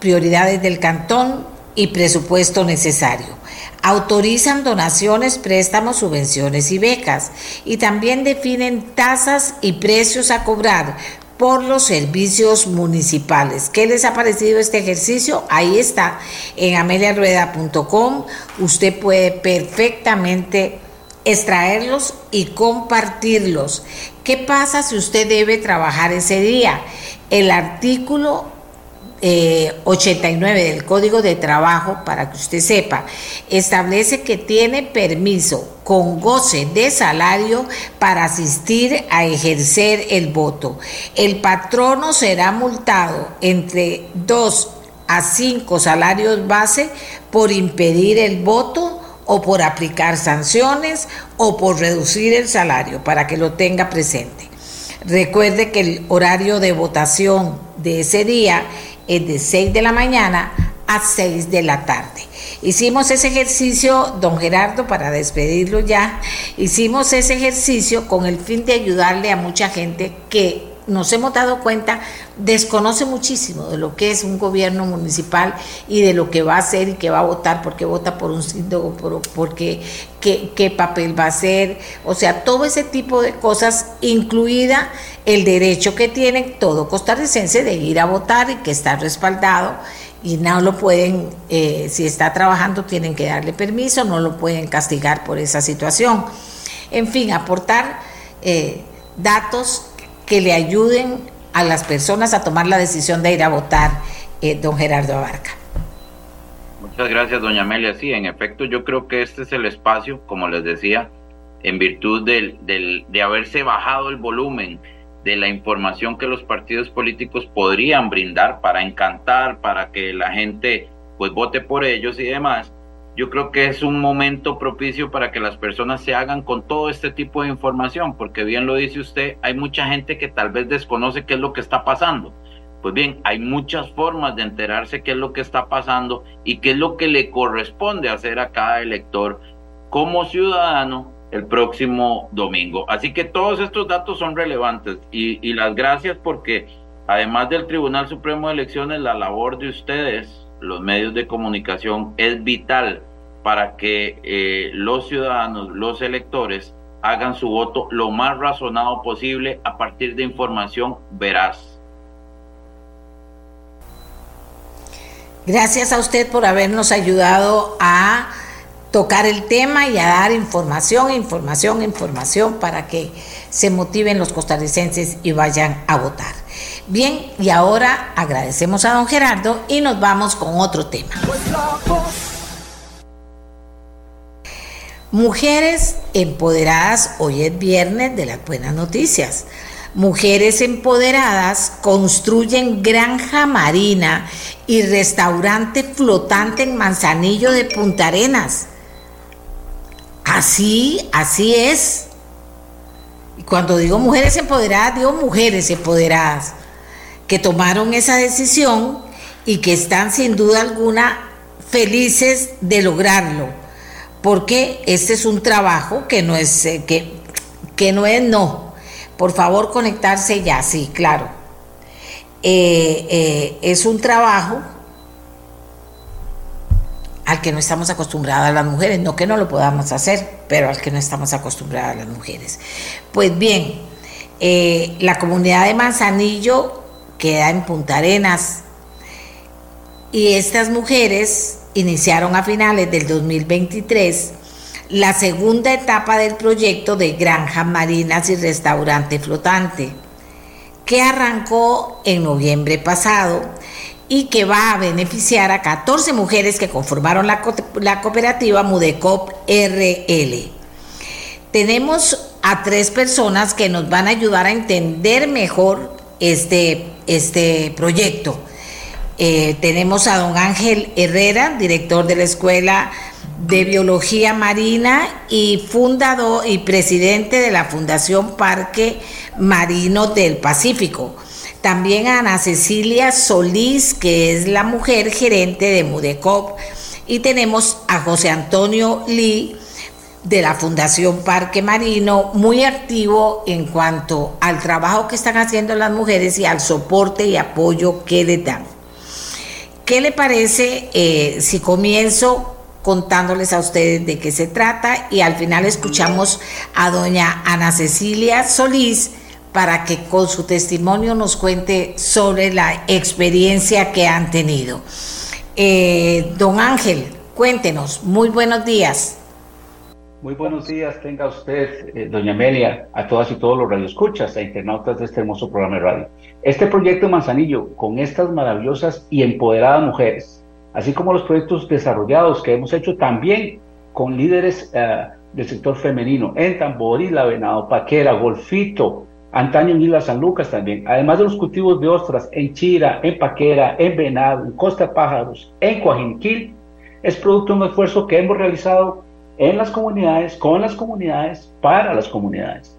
prioridades del cantón y presupuesto necesario. Autorizan donaciones, préstamos, subvenciones y becas. Y también definen tasas y precios a cobrar por los servicios municipales. ¿Qué les ha parecido este ejercicio? Ahí está, en ameliarueda.com. Usted puede perfectamente extraerlos y compartirlos. ¿Qué pasa si usted debe trabajar ese día? El artículo 89 eh, del Código de Trabajo, para que usted sepa, establece que tiene permiso con goce de salario para asistir a ejercer el voto. El patrono será multado entre 2 a 5 salarios base por impedir el voto o por aplicar sanciones o por reducir el salario, para que lo tenga presente. Recuerde que el horario de votación de ese día es de 6 de la mañana a 6 de la tarde. Hicimos ese ejercicio, don Gerardo, para despedirlo ya, hicimos ese ejercicio con el fin de ayudarle a mucha gente que nos hemos dado cuenta, desconoce muchísimo de lo que es un gobierno municipal y de lo que va a hacer y que va a votar, porque vota por un síndico, por, porque qué, qué papel va a hacer, o sea, todo ese tipo de cosas, incluida el derecho que tiene todo costarricense de ir a votar y que está respaldado y no lo pueden, eh, si está trabajando, tienen que darle permiso, no lo pueden castigar por esa situación. En fin, aportar eh, datos que le ayuden a las personas a tomar la decisión de ir a votar, eh, don Gerardo Abarca. Muchas gracias, doña Amelia. Sí, en efecto, yo creo que este es el espacio, como les decía, en virtud del, del, de haberse bajado el volumen de la información que los partidos políticos podrían brindar para encantar, para que la gente pues vote por ellos y demás yo creo que es un momento propicio para que las personas se hagan con todo este tipo de información, porque bien lo dice usted, hay mucha gente que tal vez desconoce qué es lo que está pasando. Pues bien, hay muchas formas de enterarse qué es lo que está pasando y qué es lo que le corresponde hacer a cada elector como ciudadano el próximo domingo. Así que todos estos datos son relevantes y, y las gracias porque además del Tribunal Supremo de Elecciones, la labor de ustedes los medios de comunicación es vital para que eh, los ciudadanos, los electores, hagan su voto lo más razonado posible a partir de información veraz. Gracias a usted por habernos ayudado a tocar el tema y a dar información, información, información para que se motiven los costarricenses y vayan a votar. Bien, y ahora agradecemos a don Gerardo y nos vamos con otro tema. Mujeres empoderadas, hoy es viernes de las buenas noticias. mujeres empoderadas construyen granja marina y restaurante flotante en Manzanillo de Punta Arenas. Así, así es. Y cuando digo mujeres empoderadas, digo mujeres empoderadas que tomaron esa decisión y que están sin duda alguna felices de lograrlo, porque este es un trabajo que no es eh, que, que no es no. Por favor, conectarse ya, sí, claro. Eh, eh, es un trabajo al que no estamos acostumbradas las mujeres, no que no lo podamos hacer, pero al que no estamos acostumbradas las mujeres. Pues bien, la comunidad de Manzanillo queda en Punta Arenas. Y estas mujeres iniciaron a finales del 2023 la segunda etapa del proyecto de granjas marinas y restaurante flotante, que arrancó en noviembre pasado y que va a beneficiar a 14 mujeres que conformaron la, la cooperativa Mudecop RL. Tenemos a tres personas que nos van a ayudar a entender mejor este, este proyecto. Eh, tenemos a don Ángel Herrera, director de la Escuela de Biología Marina y fundador y presidente de la Fundación Parque Marino del Pacífico. También a Ana Cecilia Solís, que es la mujer gerente de Mudecop. Y tenemos a José Antonio Lee, de la Fundación Parque Marino, muy activo en cuanto al trabajo que están haciendo las mujeres y al soporte y apoyo que le dan. ¿Qué le parece eh, si comienzo contándoles a ustedes de qué se trata y al final escuchamos a doña Ana Cecilia Solís para que con su testimonio nos cuente sobre la experiencia que han tenido. Eh, don Ángel, cuéntenos, muy buenos días. Muy buenos días, tenga usted, eh, doña Amelia, a todas y todos los radioescuchas e internautas de este hermoso programa de radio. Este proyecto Manzanillo, con estas maravillosas y empoderadas mujeres, así como los proyectos desarrollados que hemos hecho también con líderes eh, del sector femenino en Tamborí, La Venado, Paquera, Golfito, Antaño en Isla San Lucas también, además de los cultivos de ostras en Chira, en Paquera, en Venado, en Costa Pájaros, en Coajinquil, es producto de un esfuerzo que hemos realizado en las comunidades, con las comunidades, para las comunidades.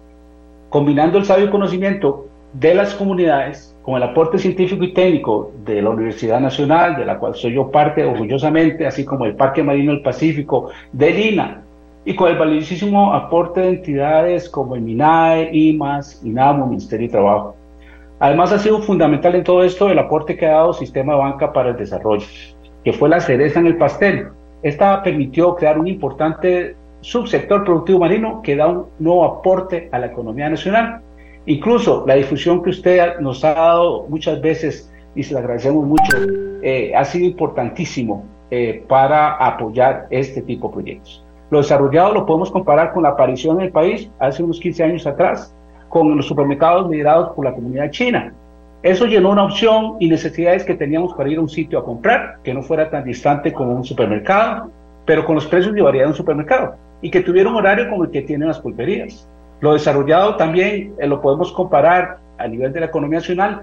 Combinando el sabio conocimiento de las comunidades con el aporte científico y técnico de la Universidad Nacional, de la cual soy yo parte orgullosamente, así como el Parque Marino del Pacífico, de Lina, y con el valiosísimo aporte de entidades como el MINAE, IMAS, INAMO, Ministerio de Trabajo. Además, ha sido fundamental en todo esto el aporte que ha dado Sistema Banca para el Desarrollo, que fue la cereza en el pastel, esta permitió crear un importante subsector productivo marino que da un nuevo aporte a la economía nacional. Incluso la difusión que usted nos ha dado muchas veces, y se le agradecemos mucho, eh, ha sido importantísimo eh, para apoyar este tipo de proyectos. Lo desarrollado lo podemos comparar con la aparición en el país hace unos 15 años atrás, con los supermercados liderados por la comunidad china, eso llenó una opción y necesidades que teníamos para ir a un sitio a comprar, que no fuera tan distante como un supermercado, pero con los precios de variedad de un supermercado, y que tuviera un horario como el que tienen las pulperías. Lo desarrollado también eh, lo podemos comparar a nivel de la economía nacional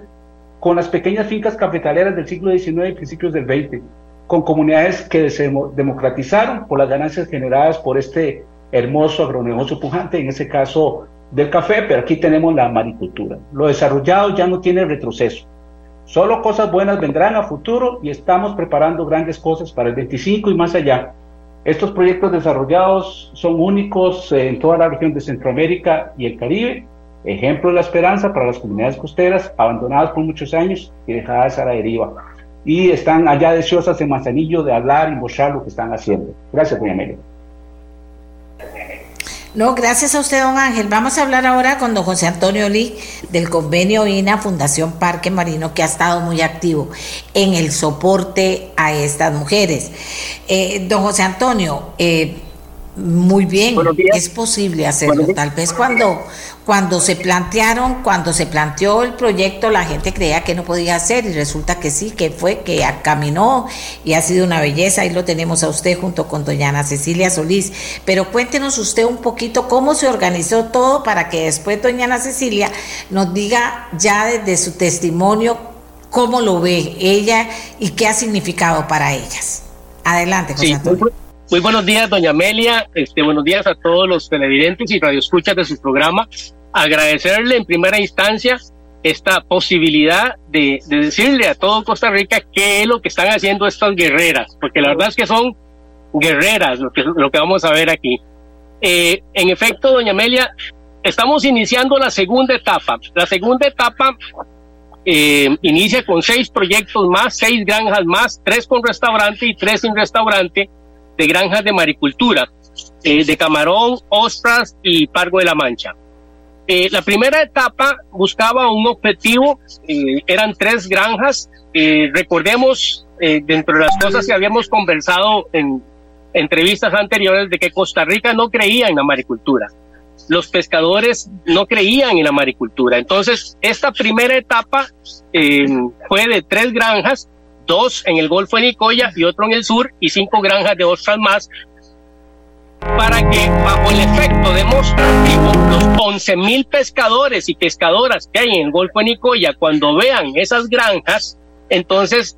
con las pequeñas fincas cafetaleras del siglo XIX y principios del XX, con comunidades que se democratizaron por las ganancias generadas por este hermoso agronegocio pujante, en ese caso del café, pero aquí tenemos la maricultura. Lo desarrollado ya no tiene retroceso. Solo cosas buenas vendrán a futuro y estamos preparando grandes cosas para el 25 y más allá. Estos proyectos desarrollados son únicos en toda la región de Centroamérica y el Caribe, ejemplo de la esperanza para las comunidades costeras abandonadas por muchos años y dejadas a la deriva. Y están allá deseosas en Manzanillo de hablar y mostrar lo que están haciendo. Gracias, doña Amelia. No, gracias a usted, don Ángel. Vamos a hablar ahora con don José Antonio Lee del convenio INA Fundación Parque Marino, que ha estado muy activo en el soporte a estas mujeres. Eh, don José Antonio, eh, Muy bien, es posible hacerlo. Tal vez cuando, cuando se plantearon, cuando se planteó el proyecto, la gente creía que no podía hacer y resulta que sí, que fue, que caminó y ha sido una belleza. Ahí lo tenemos a usted junto con doña Ana Cecilia Solís. Pero cuéntenos usted un poquito cómo se organizó todo para que después doña Ana Cecilia nos diga ya desde su testimonio cómo lo ve ella y qué ha significado para ellas. Adelante, José Antonio. Muy buenos días, doña Amelia. Este, buenos días a todos los televidentes y radioescuchas de su programa. Agradecerle en primera instancia esta posibilidad de, decirle a todo Costa Rica qué es lo que están haciendo estas guerreras, porque la verdad es que son guerreras lo que, lo que vamos a ver aquí. Eh, en efecto, doña Amelia, estamos iniciando la segunda etapa. La segunda etapa eh, inicia con seis proyectos más, seis granjas más, tres con restaurante y tres sin restaurante de granjas de maricultura, eh, de camarón, ostras y pargo de la mancha. Eh, la primera etapa buscaba un objetivo, eh, eran tres granjas. recordemos, dentro de las cosas que habíamos conversado en entrevistas anteriores, de que Costa Rica no creía en la maricultura. Los pescadores no creían en la maricultura. Entonces, esta primera etapa fue de tres granjas dos en el Golfo de Nicoya y otro en el sur, y cinco granjas de ostras más, para que bajo el efecto demostrativo los 11 mil pescadores y pescadoras que hay en el Golfo de Nicoya, cuando vean esas granjas, entonces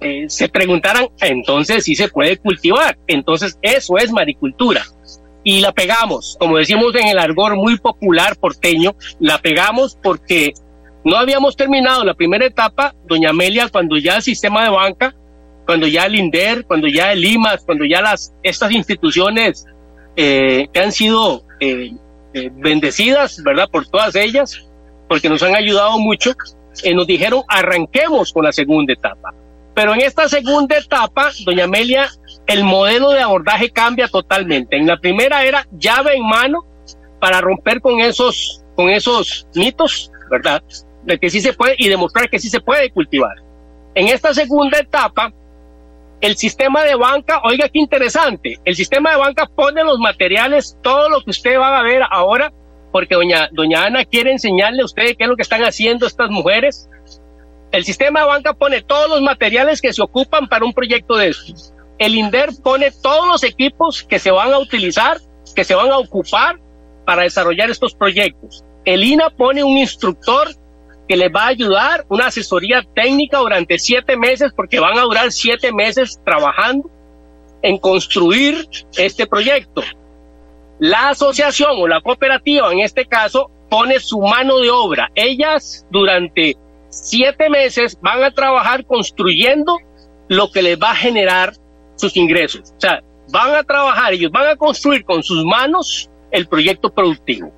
eh, se preguntarán, entonces si se puede cultivar. Entonces eso es maricultura. Y la pegamos, como decimos en el argor muy popular porteño, la pegamos porque no habíamos terminado la primera etapa, doña Amelia, cuando ya el sistema de banca, cuando ya el INDER, cuando ya el IMAS, cuando ya las, estas instituciones eh, que han sido eh, eh, bendecidas, ¿verdad? Por todas ellas, porque nos han ayudado mucho, nos dijeron arranquemos con la segunda etapa. Pero en esta segunda etapa, doña Amelia, el modelo de abordaje cambia totalmente. En la primera era llave en mano para romper con esos, con esos mitos, ¿verdad? De que sí se puede y demostrar que sí se puede cultivar. En esta segunda etapa, el sistema de banca, oiga qué interesante, el sistema de banca pone los materiales, todo lo que usted va a ver ahora, porque doña, doña Ana quiere enseñarle a usted qué es lo que están haciendo estas mujeres. El sistema de banca pone todos los materiales que se ocupan para un proyecto de estos. El INDER pone todos los equipos que se van a utilizar, que se van a ocupar para desarrollar estos proyectos. El INA pone un instructor que les va a ayudar una asesoría técnica durante siete meses, porque van a durar siete meses trabajando en construir este proyecto. La asociación o la cooperativa, en este caso, pone su mano de obra. Ellas durante siete meses van a trabajar construyendo lo que les va a generar sus ingresos. O sea, van a trabajar, ellos van a construir con sus manos el proyecto productivo.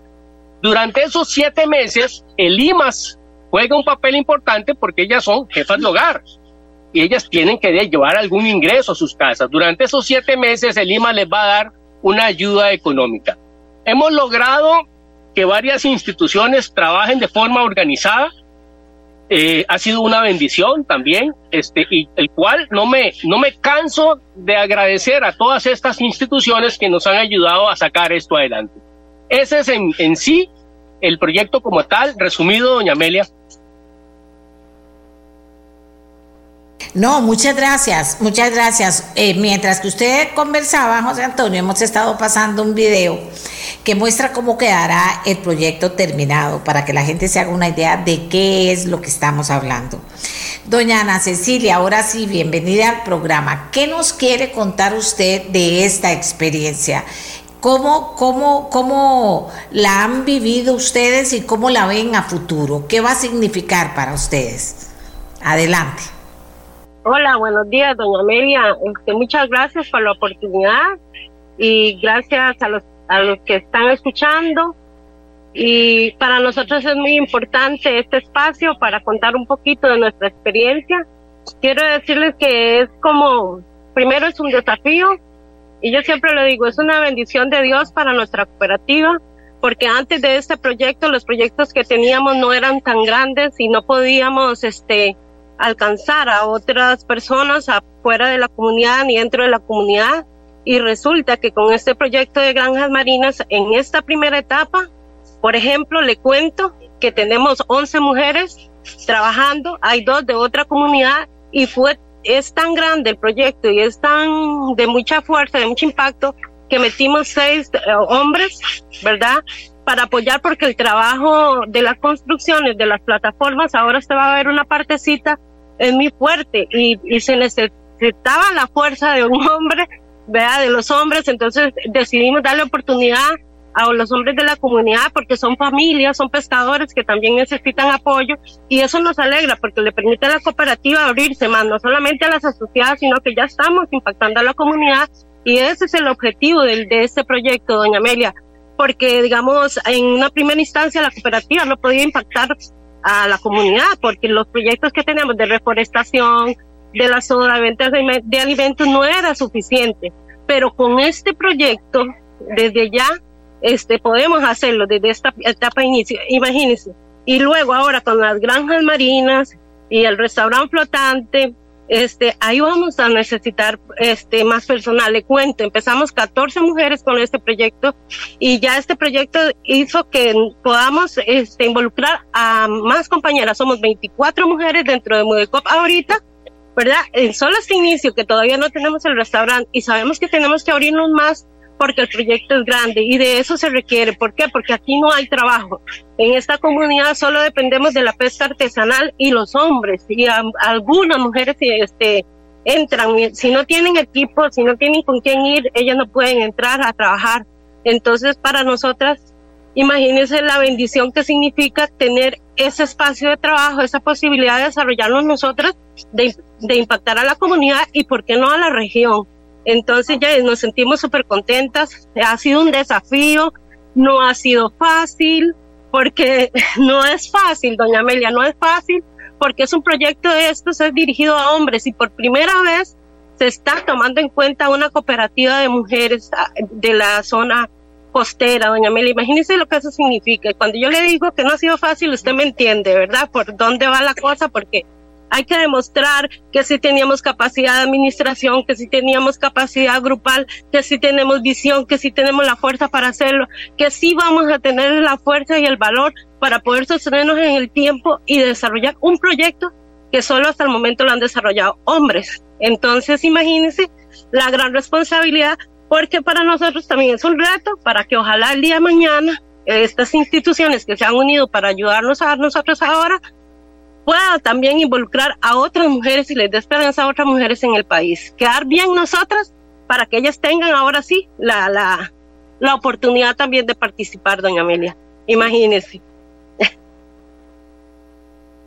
Durante esos siete meses, el IMAS juega un papel importante porque ellas son jefas de hogar y ellas tienen que llevar algún ingreso a sus casas. Durante esos siete meses el IMA les va a dar una ayuda económica. Hemos logrado que varias instituciones trabajen de forma organizada. Eh, ha sido una bendición también, este, y el cual no me, no me canso de agradecer a todas estas instituciones que nos han ayudado a sacar esto adelante. Ese es en, en sí el proyecto como tal, resumido, doña Amelia. No, muchas gracias, muchas gracias. Eh, mientras que usted conversaba, José Antonio, hemos estado pasando un video que muestra cómo quedará el proyecto terminado para que la gente se haga una idea de qué es lo que estamos hablando. Doña Ana Cecilia, ahora sí, bienvenida al programa. ¿Qué nos quiere contar usted de esta experiencia? ¿Cómo, cómo, ¿Cómo la han vivido ustedes y cómo la ven a futuro? ¿Qué va a significar para ustedes? Adelante. Hola, buenos días, doña Amelia. Este, muchas gracias por la oportunidad y gracias a los, a los que están escuchando. Y para nosotros es muy importante este espacio para contar un poquito de nuestra experiencia. Quiero decirles que es como, primero es un desafío y yo siempre lo digo, es una bendición de Dios para nuestra cooperativa porque antes de este proyecto los proyectos que teníamos no eran tan grandes y no podíamos este alcanzar a otras personas afuera de la comunidad ni dentro de la comunidad. y resulta que con este proyecto de granjas marinas, en esta primera etapa, por ejemplo, le cuento que tenemos 11 mujeres trabajando, hay dos de otra comunidad y fue, es tan grande el proyecto y es tan de mucha fuerza, de mucho impacto, que metimos seis eh, hombres, ¿verdad? Para apoyar porque el trabajo de las construcciones, de las plataformas, ahora se va a ver una partecita, es muy fuerte y, y se necesitaba la fuerza de un hombre vea, de los hombres, entonces decidimos darle oportunidad a los hombres de la comunidad porque son familias, son pescadores que también necesitan apoyo y eso nos alegra porque le permite a la cooperativa abrirse más, no solamente a las asociadas, sino que ya estamos impactando a la comunidad y ese es el objetivo de, de este proyecto, doña Amelia, porque digamos en una primera instancia la cooperativa no podía impactar a la comunidad porque los proyectos que tenemos de reforestación, de la soda, de de, alimentos no era suficiente. Pero con este proyecto, desde ya, este, podemos hacerlo desde esta etapa inicio, imagínense. Y luego ahora con las granjas marinas y el restaurante flotante, este, ahí vamos a necesitar este, más personal. Le cuento, empezamos 14 mujeres con este proyecto y ya este proyecto hizo que podamos este, involucrar a más compañeras. Somos 24 mujeres dentro de Mudecop ahorita ¿verdad? En solo este inicio que todavía no tenemos el restaurante y sabemos que tenemos que abrirnos más porque el proyecto es grande y de eso se requiere. ¿Por qué? Porque aquí no hay trabajo. En esta comunidad solo dependemos de la pesca artesanal y los hombres y algunas mujeres este, entran. Si no tienen equipo, si no tienen con quién ir, ellas no pueden entrar a trabajar. Entonces, para nosotras Imagínense la bendición que significa tener ese espacio de trabajo, esa posibilidad de desarrollarnos nosotros, de, de impactar a la comunidad y, ¿por qué no, a la región? Entonces ya nos sentimos súper contentas. Ha sido un desafío, no ha sido fácil, porque no es fácil, doña Amelia, no es fácil, porque es un proyecto de estos, es dirigido a hombres y por primera vez se está tomando en cuenta una cooperativa de mujeres ah, de la zona costera, doña Meli. Imagínese lo que eso significa. Cuando yo le digo que no ha sido fácil, usted me entiende, ¿verdad? Por dónde va la cosa, porque hay que demostrar que sí teníamos capacidad de administración, que sí teníamos capacidad grupal, que sí tenemos visión, que sí tenemos la fuerza para hacerlo, que sí vamos a tener la fuerza y el valor para poder sostenernos en el tiempo y desarrollar un proyecto que solo hasta el momento lo han desarrollado hombres. Entonces, imagínense la gran responsabilidad porque para nosotros también es un reto para que ojalá el día de mañana estas instituciones que se han unido para ayudarnos a nosotros ahora puedan también involucrar a otras mujeres y les dé esperanza a otras mujeres en el país. Quedar bien nosotras para que ellas tengan ahora sí la, la, la oportunidad también de participar, doña Amelia. Imagínese.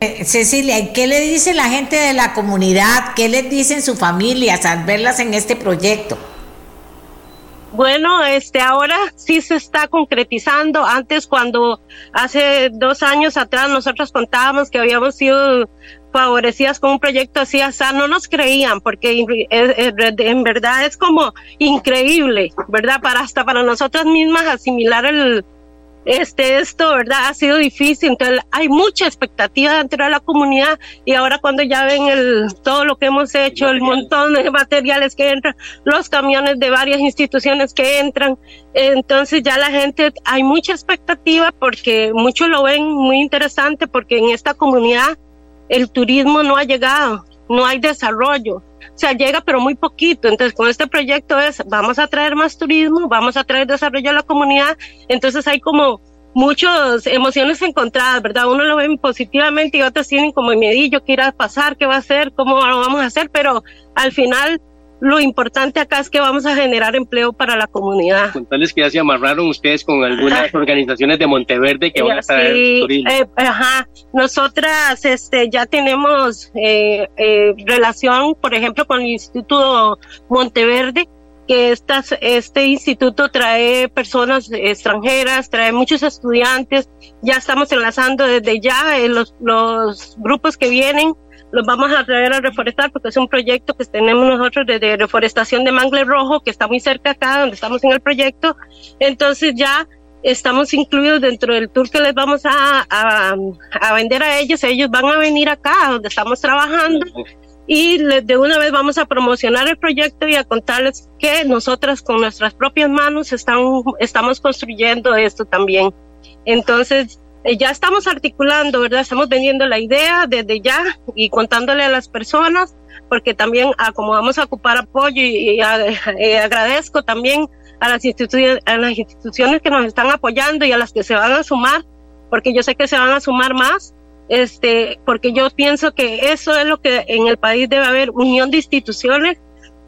Eh, Cecilia, ¿qué le dice la gente de la comunidad? ¿Qué les dicen sus familias al verlas en este proyecto? Bueno, este ahora sí se está concretizando. Antes, cuando hace dos años atrás nosotros contábamos que habíamos sido favorecidas con un proyecto así, sea, no nos creían, porque en verdad es como increíble, ¿verdad? Para hasta para nosotras mismas asimilar el, este, esto, ¿verdad? Ha sido difícil, entonces hay mucha expectativa dentro de la comunidad y ahora cuando ya ven el, todo lo que hemos hecho, el montón de materiales que entran, los camiones de varias instituciones que entran, entonces ya la gente, hay mucha expectativa porque muchos lo ven muy interesante porque en esta comunidad el turismo no ha llegado, no hay desarrollo. O sea, llega pero muy poquito. Entonces, con este proyecto es, vamos a traer más turismo, vamos a traer desarrollo a la comunidad. Entonces, hay como muchas emociones encontradas, ¿verdad? Uno lo ve positivamente y otros tienen como medillo, qué irá a pasar, qué va a hacer, cómo lo vamos a hacer, pero al final lo importante acá es que vamos a generar empleo para la comunidad. Contarles que ya se amarraron ustedes con algunas organizaciones de Monteverde que van a traer sí, eh, ajá, nosotras este, ya tenemos eh, eh, relación, por ejemplo, con el Instituto Monteverde, que estas, este instituto trae personas extranjeras, trae muchos estudiantes, ya estamos enlazando desde ya los, los grupos que vienen los vamos a traer a reforestar porque es un proyecto que tenemos nosotros de, reforestación de mangle rojo que está muy cerca acá donde estamos en el proyecto. Entonces ya estamos incluidos dentro del tour que les vamos a, a, a, vender a ellos. Ellos van a venir acá donde estamos trabajando y de una vez vamos a promocionar el proyecto y a contarles que nosotras con nuestras propias manos están, estamos construyendo esto también. Entonces, eh, ya estamos articulando, ¿verdad? Estamos vendiendo la idea desde ya y contándole a las personas, porque también ah, como vamos a ocupar apoyo y, eh, agradezco también a las, instituciones, a las instituciones que nos están apoyando y a las que se van a sumar, porque yo sé que se van a sumar más, este, porque yo pienso que eso es lo que en el país debe haber unión de instituciones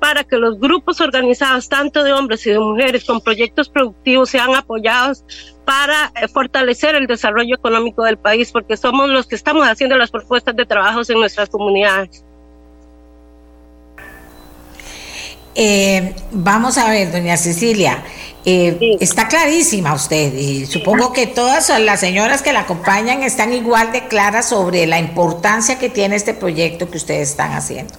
para que los grupos organizados, tanto de hombres y de mujeres, con proyectos productivos, sean apoyados para eh, fortalecer el desarrollo económico del país, porque somos los que estamos haciendo las propuestas de trabajos en nuestras comunidades. Eh, vamos a ver, doña Cecilia, eh, está clarísima usted y supongo que todas las señoras que la acompañan están igual de claras sobre la importancia que tiene este proyecto que ustedes están haciendo.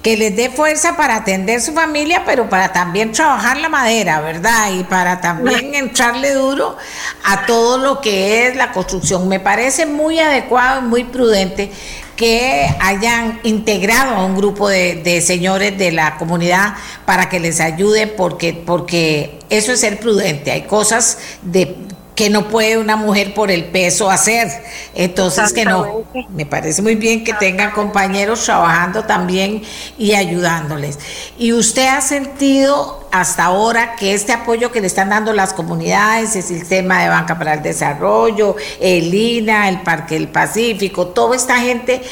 Que les dé fuerza para atender su familia, pero para también trabajar la madera, ¿verdad? Y para también entrarle duro a todo lo que es la construcción. Me parece muy adecuado y muy prudente que hayan integrado a un grupo de, señores de la comunidad para que les ayude, porque, porque eso es ser prudente. Hay cosas de que no puede una mujer por el peso hacer. Entonces, que no, me parece muy bien que tengan compañeros trabajando también y ayudándoles. ¿Y usted ha sentido hasta ahora que este apoyo que le están dando las comunidades, el sistema de banca para el desarrollo, el INA, el Parque del Pacífico, toda esta gente,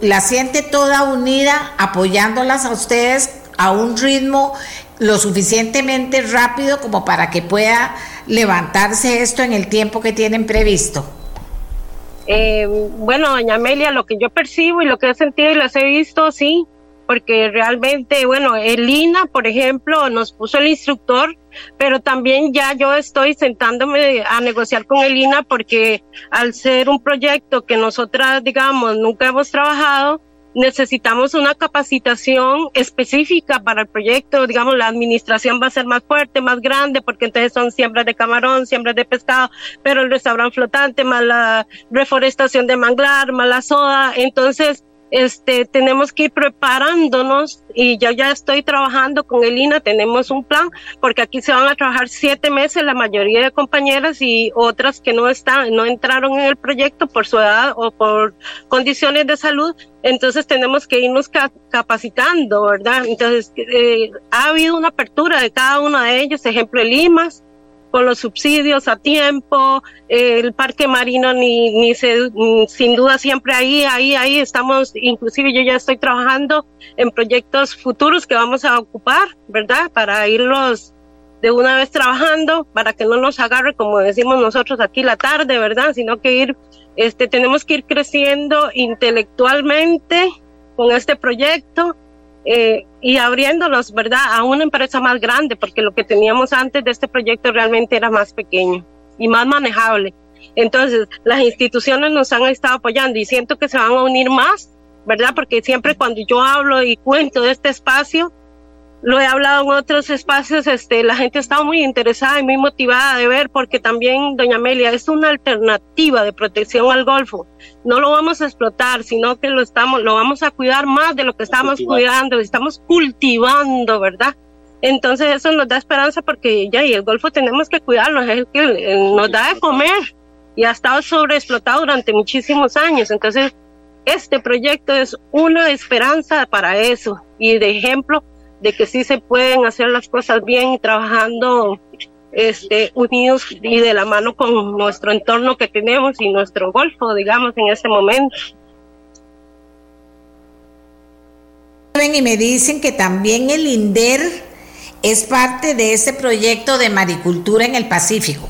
la siente toda unida apoyándolas a ustedes a un ritmo lo suficientemente rápido como para que pueda levantarse esto en el tiempo que tienen previsto? Eh, bueno, doña Amelia, lo que yo percibo y lo que he sentido y las he visto, sí, porque realmente, bueno, el INA, por ejemplo, nos puso el instructor, pero también ya yo estoy sentándome a negociar con el INA porque al ser un proyecto que nosotras, digamos, nunca hemos trabajado, necesitamos una capacitación específica para el proyecto, digamos, la administración va a ser más fuerte, más grande, porque entonces son siembras de camarón, siembras de pescado, pero el restaurante flotante, más la reforestación de manglar, más la soda, entonces este, tenemos que ir preparándonos y yo ya estoy trabajando con el INA, tenemos un plan, porque aquí se van a trabajar siete meses la mayoría de compañeras y otras que no están, no entraron en el proyecto por su edad o por condiciones de salud, entonces tenemos que irnos capacitando, ¿verdad? Entonces, eh, ha habido una apertura de cada uno de ellos, ejemplo, el IMAS, con los subsidios a tiempo, el parque marino ni, ni se, sin duda siempre ahí, ahí, ahí estamos, inclusive yo ya estoy trabajando en proyectos futuros que vamos a ocupar, ¿verdad? Para irlos de una vez trabajando, para que no nos agarre, como decimos nosotros aquí, la tarde, ¿verdad? Sino que ir, este, tenemos que ir creciendo intelectualmente con este proyecto eh, y abriéndolos, ¿verdad?, a una empresa más grande, porque lo que teníamos antes de este proyecto realmente era más pequeño y más manejable. Entonces, las instituciones nos han estado apoyando y siento que se van a unir más, ¿verdad? Porque siempre cuando yo hablo y cuento de este espacio, lo he hablado en otros espacios, este, la gente está muy interesada y muy motivada de ver, porque también, doña Amelia, es una alternativa de protección al Golfo. No lo vamos a explotar, sino que lo estamos, lo vamos a cuidar más de lo que estamos cuidando, estamos cultivando, ¿verdad? Entonces eso nos da esperanza porque ya y el Golfo tenemos que cuidarlo, es el que nos da de comer y ha estado sobreexplotado durante muchísimos años. Entonces, este proyecto es una esperanza para eso y de ejemplo de que sí se pueden hacer las cosas bien y trabajando este, unidos y de la mano con nuestro entorno que tenemos y nuestro golfo, digamos, en ese momento. Y me dicen que también el INDER es parte de ese proyecto de maricultura en el Pacífico.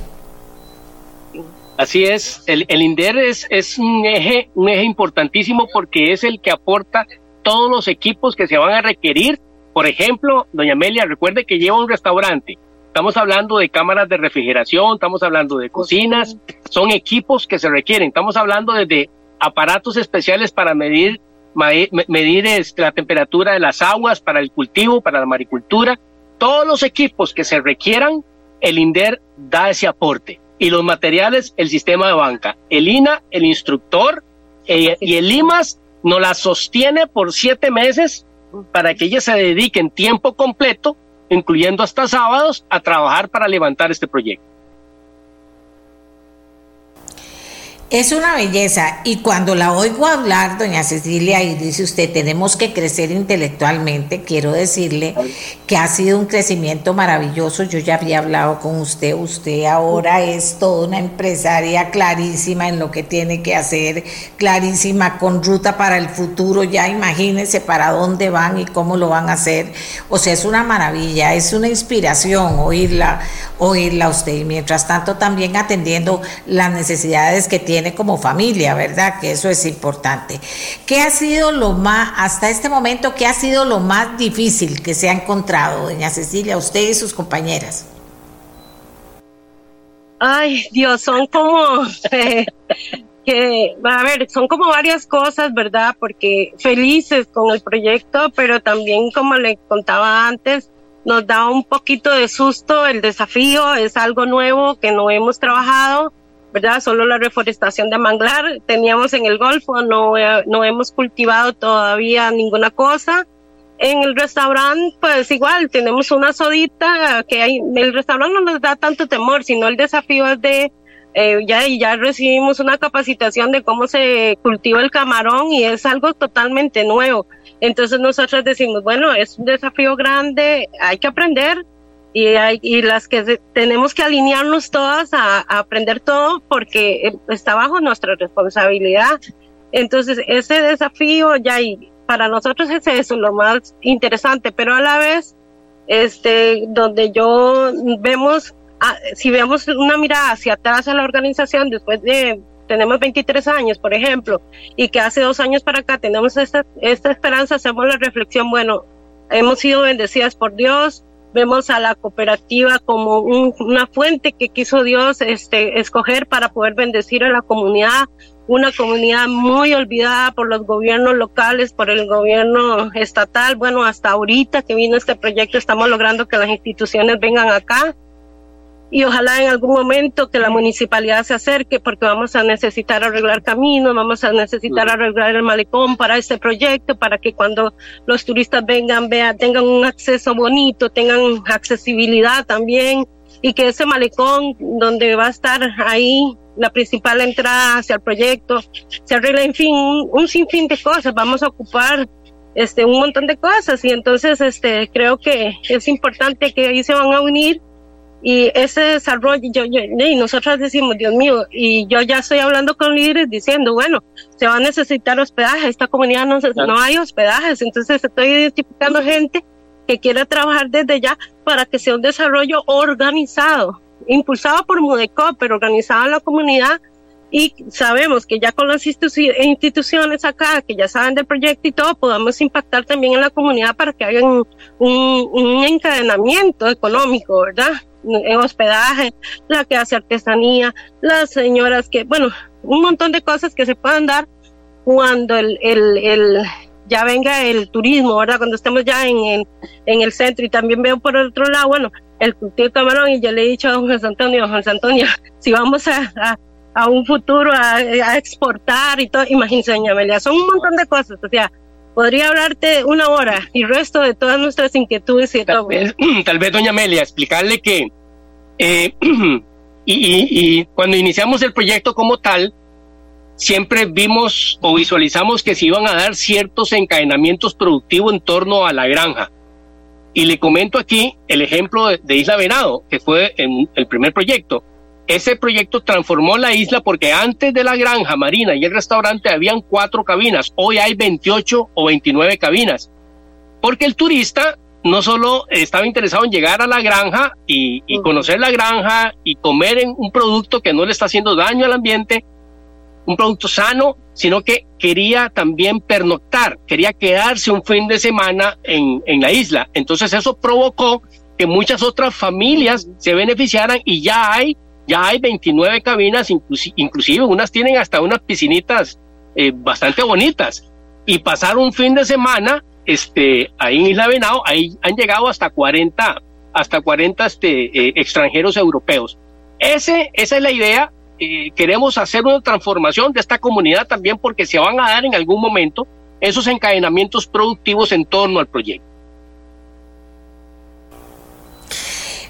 Así es, el, el INDER es, es un, eje, un eje importantísimo porque es el que aporta todos los equipos que se van a requerir por ejemplo, doña Amelia, recuerde que lleva un restaurante. Estamos hablando de cámaras de refrigeración, estamos hablando de cocinas, son equipos que se requieren. Estamos hablando de aparatos especiales para medir, medir este, la temperatura de las aguas, para el cultivo, para la maricultura. Todos los equipos que se requieran, el INDER da ese aporte. Y los materiales, el sistema de banca. El INA, el instructor eh, y el IMAS nos la sostiene por siete meses para que ellas se dediquen tiempo completo, incluyendo hasta sábados, a trabajar para levantar este proyecto. Es una belleza y cuando la oigo hablar, doña Cecilia, y dice usted, tenemos que crecer intelectualmente, quiero decirle que ha sido un crecimiento maravilloso. Yo ya había hablado con usted, usted ahora es toda una empresaria clarísima en lo que tiene que hacer, clarísima con ruta para el futuro, ya imagínese para dónde van y cómo lo van a hacer. O sea, es una maravilla, es una inspiración oírla, oírla usted. Y mientras tanto también atendiendo las necesidades que tiene tiene como familia, ¿verdad? Que eso es importante. ¿Qué ha sido lo más, hasta este momento, qué ha sido lo más difícil que se ha encontrado, doña Cecilia, usted y sus compañeras? Ay, Dios, son como... Eh, que, a ver, son como varias cosas, ¿verdad? Porque felices con el proyecto, pero también, como le contaba antes, nos da un poquito de susto el desafío, es algo nuevo que no hemos trabajado ¿verdad? Solo la reforestación de manglar teníamos en el Golfo, no, no hemos cultivado todavía ninguna cosa. En el restaurante, pues igual, tenemos una sodita que hay, el restaurante no nos da tanto temor, sino el desafío es de, eh, ya, ya recibimos una capacitación de cómo se cultiva el camarón y es algo totalmente nuevo. Entonces nosotros decimos, bueno, es un desafío grande, hay que aprender, y, hay, y las que tenemos que alinearnos todas a, aprender todo porque eh, está bajo nuestra responsabilidad. Entonces, ese desafío ya y para nosotros es eso lo más interesante, pero a la vez, este, donde yo vemos, ah, si vemos una mirada hacia atrás a la organización después de tenemos 23 años, por ejemplo, y que hace dos años para acá tenemos esta, esta esperanza, hacemos la reflexión, bueno, hemos sido bendecidas por Dios, vemos a la cooperativa como una fuente que quiso Dios este, escoger para poder bendecir a la comunidad, una comunidad muy olvidada por los gobiernos locales, por el gobierno estatal. Bueno, hasta ahorita que vino este proyecto estamos logrando que las instituciones vengan acá y ojalá en algún momento que la municipalidad se acerque porque vamos a necesitar arreglar caminos, vamos a necesitar arreglar el malecón para este proyecto, para que cuando los turistas vengan, vean, tengan un acceso bonito, tengan accesibilidad también y que ese malecón donde va a estar ahí la principal entrada hacia el proyecto se arregle, en fin, un, un sinfín de cosas, vamos a ocupar este un montón de cosas y entonces este creo que es importante que ahí se van a unir y ese desarrollo, yo, y nosotros decimos, Dios mío, y yo ya estoy hablando con líderes diciendo, bueno, se va a necesitar hospedaje, esta comunidad no, no hay hospedajes, entonces estoy identificando gente que quiera trabajar desde ya para que sea un desarrollo organizado, impulsado por Mudeco, pero organizado en la comunidad. Y sabemos que ya con las instituciones acá, que ya saben del proyecto y todo, podamos impactar también en la comunidad para que haya un, un encadenamiento económico, ¿verdad? En hospedaje, la que hace artesanía, las señoras que, bueno, un montón de cosas que se puedan dar cuando el, el, el ya venga el turismo, ¿verdad? Cuando estemos ya en, en, el centro y también veo por otro lado, bueno, el cultivo camarón y yo le he dicho a don José Antonio, José Antonio, si vamos a, a, un futuro a, a, exportar y todo, imagínense, doña Amelia, son un montón de cosas, o sea, podría hablarte una hora y resto de todas nuestras inquietudes y tal todo. Vez, tal vez, doña Amelia, explicarle que eh, y, cuando iniciamos el proyecto como tal, siempre vimos o visualizamos que se iban a dar ciertos encadenamientos productivos en torno a la granja. Y le comento aquí el ejemplo de, Isla Venado, que fue en el primer proyecto. Ese proyecto transformó la isla porque antes de la granja marina y el restaurante habían cuatro cabinas, hoy hay 28 o 29 cabinas, porque el turista no solo estaba interesado en llegar a la granja y, conocer la granja y comer en un producto que no le está haciendo daño al ambiente, un producto sano, sino que quería también pernoctar, quería quedarse un fin de semana en, en la isla. Entonces eso provocó que muchas otras familias se beneficiaran y ya hay, ya hay 29 cabinas, inclusive, unas tienen hasta unas piscinitas eh, bastante bonitas. Y pasar un fin de semana este, ahí en Isla Venado, ahí han llegado hasta 40, hasta 40 este, eh, extranjeros europeos. Ese, esa es la idea eh, queremos hacer una transformación de esta comunidad también porque se van a dar en algún momento esos encadenamientos productivos en torno al proyecto.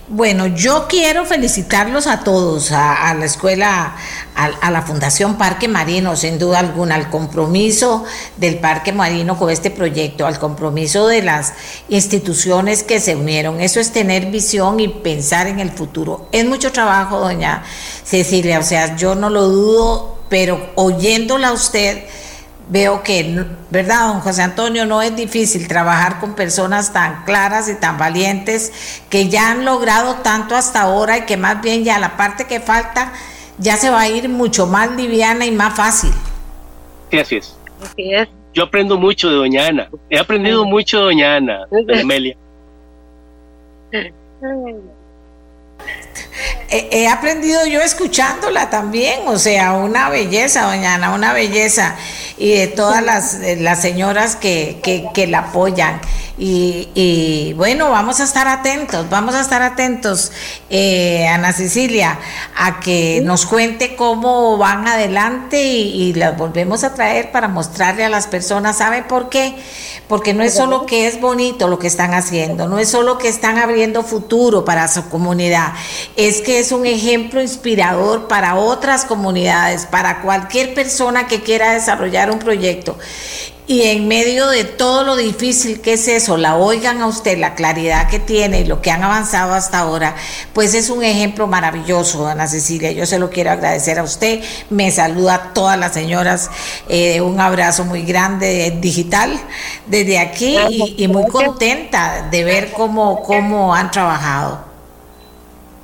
Bueno, yo quiero felicitarlos a todos, a, la escuela, a, la Fundación Parque Marino, sin duda alguna, al compromiso del Parque Marino con este proyecto, al compromiso de las instituciones que se unieron. Eso es tener visión y pensar en el futuro. Es mucho trabajo, doña Cecilia, o sea, yo no lo dudo, pero oyéndola a usted veo que, ¿verdad, don José Antonio? No es difícil trabajar con personas tan claras y tan valientes que ya han logrado tanto hasta ahora y que más bien ya la parte que falta ya se va a ir mucho más liviana y más fácil. Sí, así es. Así es. Yo aprendo mucho de doña Ana. He aprendido mucho de doña Ana, de Amelia. he aprendido yo escuchándola también, o sea, una belleza, doña Ana, una belleza, y de todas las, las señoras que, que, que la apoyan. Y, bueno, vamos a estar atentos, vamos a estar atentos, eh, Ana Cecilia, a que nos cuente cómo van adelante y, las volvemos a traer para mostrarle a las personas, ¿sabe por qué? Porque no es solo que es bonito lo que están haciendo, no es solo que están abriendo futuro para su comunidad, es que es un ejemplo inspirador para otras comunidades, para cualquier persona que quiera desarrollar un proyecto y en medio de todo lo difícil que es eso, la oigan a usted, la claridad que tiene y lo que han avanzado hasta ahora, pues es un ejemplo maravilloso, Ana Cecilia. Yo se lo quiero agradecer a usted. Me saluda a todas las señoras. Eh, un abrazo muy grande digital desde aquí y, muy contenta de ver cómo, cómo han trabajado.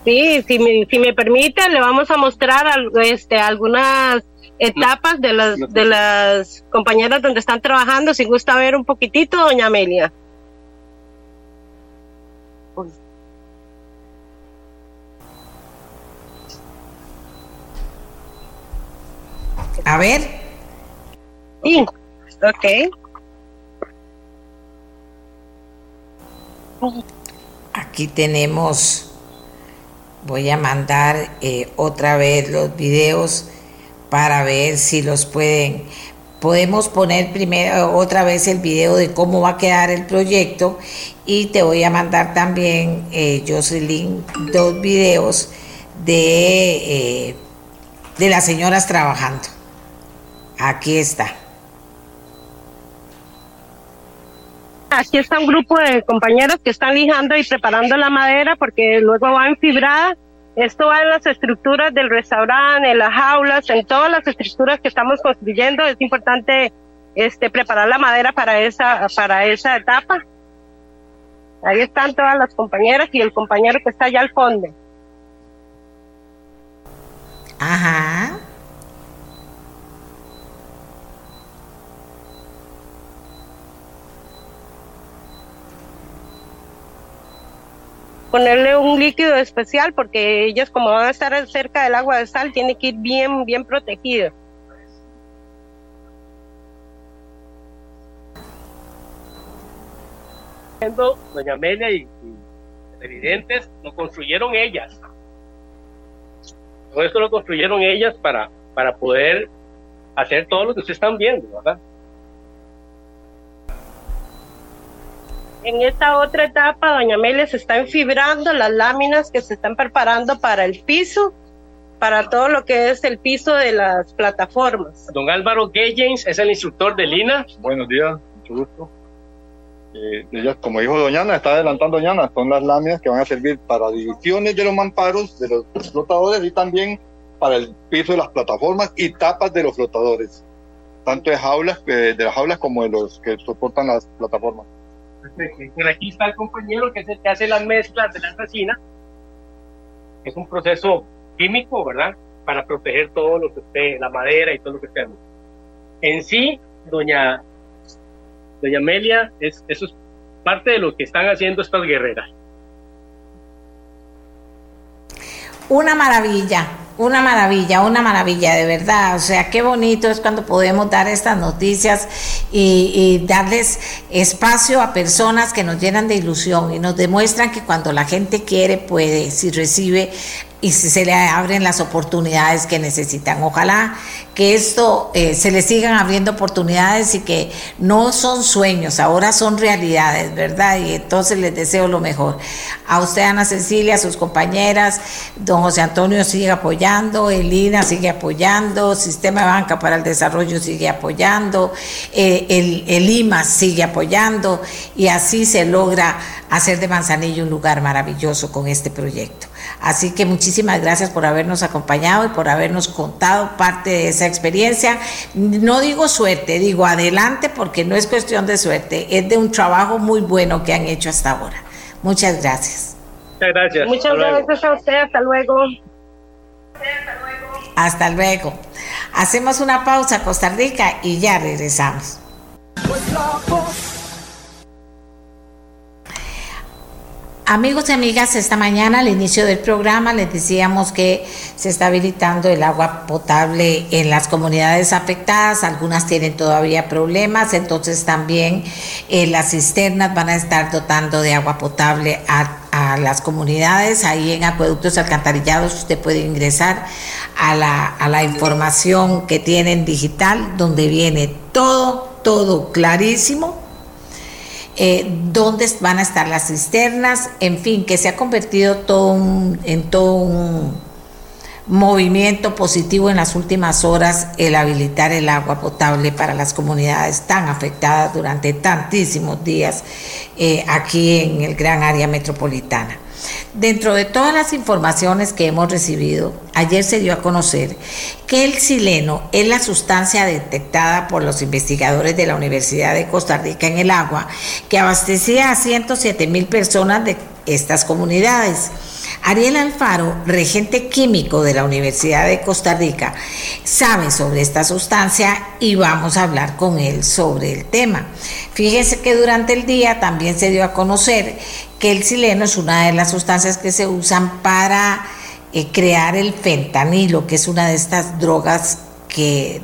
Sí, si me, si me permite, le vamos a mostrar este, algunas etapas de las, de las compañeras donde están trabajando. Si gusta ver un poquitito, doña Amelia. A ver. Sí, ok. Aquí tenemos, voy a mandar eh, otra vez los videos para ver si los pueden. Podemos poner primero otra vez el video de cómo va a quedar el proyecto y te voy a mandar también, eh, Jocelyn, dos videos de, eh, de las señoras trabajando. Aquí está. Aquí está un grupo de compañeros que están lijando y preparando la madera porque luego va enfibrada esto va en las estructuras del restaurante, en las jaulas, en todas las estructuras que estamos construyendo. Es importante este, preparar la madera para esa, para esa etapa. Ahí están todas las compañeras y el compañero que está allá al fondo. Ajá. Ponerle un líquido especial porque ellas como van a estar cerca del agua de sal tiene que ir bien bien protegido. Doña Amelia y, evidentes lo construyeron ellas. Todo esto lo construyeron ellas para, para poder hacer todo lo que ustedes están viendo, ¿verdad? En esta otra etapa, doña Amelia se está enfibrando las láminas que se están preparando para el piso, para todo lo que es el piso de las plataformas. Don Álvaro Gayens es el instructor de Lina. Buenos días, mucho gusto. Eh, como dijo Doña Ana, está adelantando Doña Ana, son las láminas que van a servir para divisiones de los mamparos, de los flotadores y también para el piso de las plataformas y tapas de los flotadores, tanto de jaulas, eh, de las jaulas como de los que soportan las plataformas. Aquí está el compañero que hace las mezclas de la resina. Es un proceso químico, ¿verdad? Para proteger todo lo que esté, la madera y todo lo que esté. En sí, doña, doña Amelia, es, eso es parte de lo que están haciendo estas guerreras. Una maravilla, una maravilla, una maravilla, de verdad. O sea, qué bonito es cuando podemos dar estas noticias y, darles espacio a personas que nos llenan de ilusión y nos demuestran que cuando la gente quiere, puede, si recibe y si se le abren las oportunidades que necesitan. Ojalá que esto eh, se le sigan abriendo oportunidades y que no son sueños, ahora son realidades, ¿verdad? Y entonces les deseo lo mejor. A usted, Ana Cecilia, a sus compañeras, don José Antonio sigue apoyando, Elina sigue apoyando, Sistema de Banca para el Desarrollo sigue apoyando, eh, el, el IMA sigue apoyando y así se logra hacer de Manzanillo un lugar maravilloso con este proyecto. Así que muchísimas gracias por habernos acompañado y por habernos contado parte de esa experiencia. No digo suerte, digo adelante porque no es cuestión de suerte, es de un trabajo muy bueno que han hecho hasta ahora. Muchas gracias. Muchas gracias. Muchas gracias a usted. Hasta luego. Hasta luego. Hacemos una pausa, Costa Rica, y ya regresamos. Amigos y amigas, esta mañana al inicio del programa les decíamos que se está habilitando el agua potable en las comunidades afectadas, algunas tienen todavía problemas, entonces también eh, las cisternas van a estar dotando de agua potable a, a las comunidades, ahí en Acueductos Alcantarillados usted puede ingresar a la, a la información que tienen digital, donde viene todo, todo clarísimo eh, dónde van a estar las cisternas, en fin, que se ha convertido todo un- en todo un movimiento positivo en las últimas horas el habilitar el agua potable para las comunidades tan afectadas durante tantísimos días eh, aquí en el gran área metropolitana. Dentro de todas las informaciones que hemos recibido, ayer se dio a conocer que el sileno es la sustancia detectada por los investigadores de la Universidad de Costa Rica en el agua que abastecía a 107 mil personas de estas comunidades. Ariel Alfaro, regente químico de la Universidad de Costa Rica, sabe sobre esta sustancia y vamos a hablar con él sobre el tema. Fíjese que durante el día también se dio a conocer que el sileno es una de las sustancias que se usan para eh, crear el fentanilo, que es una de estas drogas que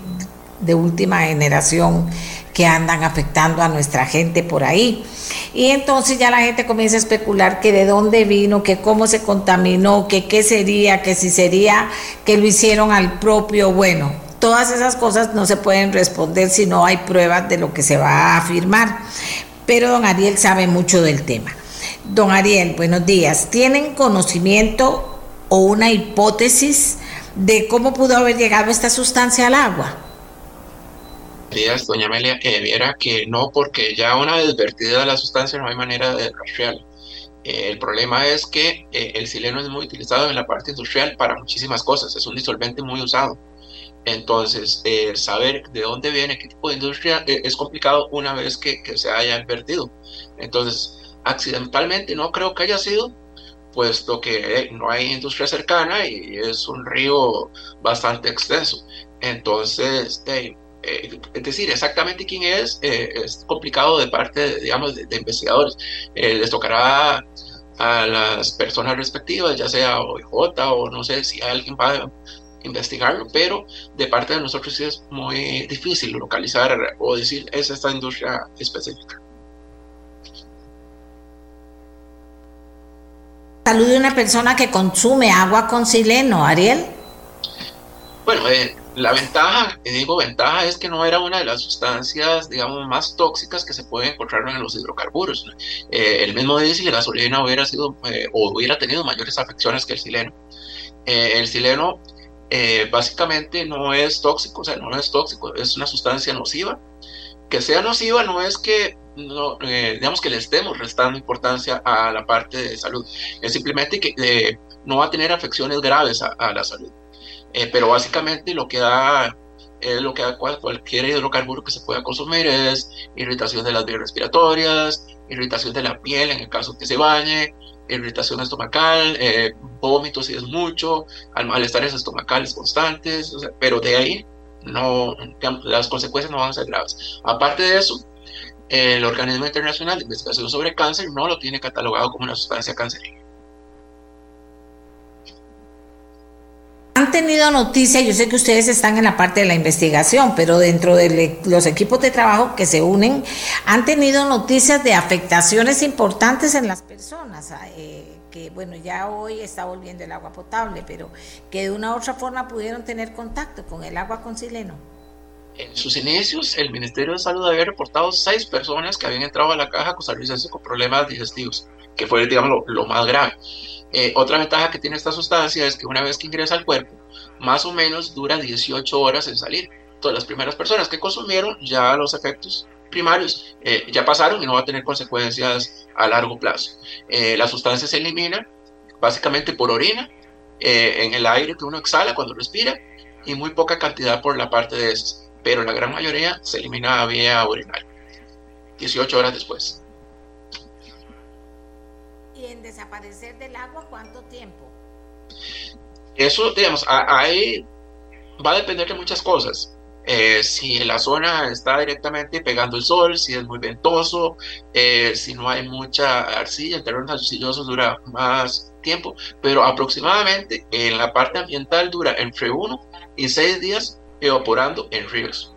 de última generación que andan afectando a nuestra gente por ahí. Y entonces ya la gente comienza a especular que de dónde vino, que cómo se contaminó, que qué sería, que si sería que lo hicieron al propio, bueno, todas esas cosas no se pueden responder si no hay pruebas de lo que se va a afirmar. Pero don Ariel sabe mucho del tema. Don Ariel, buenos días. ¿Tienen conocimiento o una hipótesis de cómo pudo haber llegado esta sustancia al agua? días, doña Amelia, eh, viera que no, porque ya una vez vertida la sustancia no hay manera de rastrearla. Eh, el problema es que eh, el sileno es muy utilizado en la parte industrial para muchísimas cosas, es un disolvente muy usado. Entonces, eh, saber de dónde viene, qué tipo de industria, eh, es complicado una vez que, que se haya vertido. Entonces, accidentalmente no creo que haya sido, puesto que no hay industria cercana y es un río bastante extenso. Entonces, eh, es decir, exactamente quién es, eh, es complicado de parte, digamos, de, de investigadores. Eh, les tocará a las personas respectivas, ya sea OIJ o no sé si alguien va a investigarlo, pero de parte de nosotros sí es muy difícil localizar o decir es esta industria específica. Salud de una persona que consume agua con sileno, Ariel. Bueno, eh, la ventaja, y digo ventaja, es que no era una de las sustancias, digamos, más tóxicas que se pueden encontrar en los hidrocarburos. Eh, el mismo diésel y gasolina hubiera sido eh, o hubiera tenido mayores afecciones que el sileno. El sileno básicamente no es tóxico, o sea, no es tóxico, es una sustancia nociva. Que sea nociva no es que, no, eh, digamos, que le estemos restando importancia a la parte de salud, es simplemente que eh, no va a tener afecciones graves a, a la salud. Eh, pero básicamente lo que da es lo que da cual- cualquier hidrocarburo que se pueda consumir es irritación de las vías respiratorias, irritación de la piel en el caso que se bañe, irritación estomacal, eh, vómitos si es mucho, al- malestares estomacales constantes, o sea, pero de ahí no, las consecuencias no van a ser graves. Aparte de eso, el Organismo Internacional de Investigación sobre Cáncer no lo tiene catalogado como una sustancia cancerígena. Han tenido noticias, yo sé que ustedes están en la parte de la investigación, pero dentro de los equipos de trabajo que se unen, han tenido noticias de afectaciones importantes en las personas, eh, que que, bueno, ya hoy está volviendo el agua potable, pero que de una u otra forma pudieron tener contacto con el agua con Sileno. En sus inicios, el Ministerio de Salud había reportado seis personas que habían entrado a la caja costarricense con problemas digestivos, que fue, digamos, lo, más grave. Eh, otra ventaja que tiene esta sustancia es que una vez que ingresa al cuerpo, más o menos dura 18 horas en salir. Todas las primeras personas que consumieron ya los efectos primarios eh, ya pasaron y no va a tener consecuencias a largo plazo. Eh, la sustancia se elimina básicamente por orina, en el aire que uno exhala cuando respira y muy poca cantidad por la parte de esas pero la gran mayoría se elimina vía urinal, 18 horas después. ¿Y en desaparecer del agua cuánto tiempo? Eso, digamos, ahí va a depender de muchas cosas. Eh, si la zona está directamente pegando el sol, si es muy ventoso, eh, si no hay mucha arcilla, en terrenos arcillosos dura más tiempo, pero aproximadamente en la parte ambiental dura entre uno y seis días evaporando en ríos.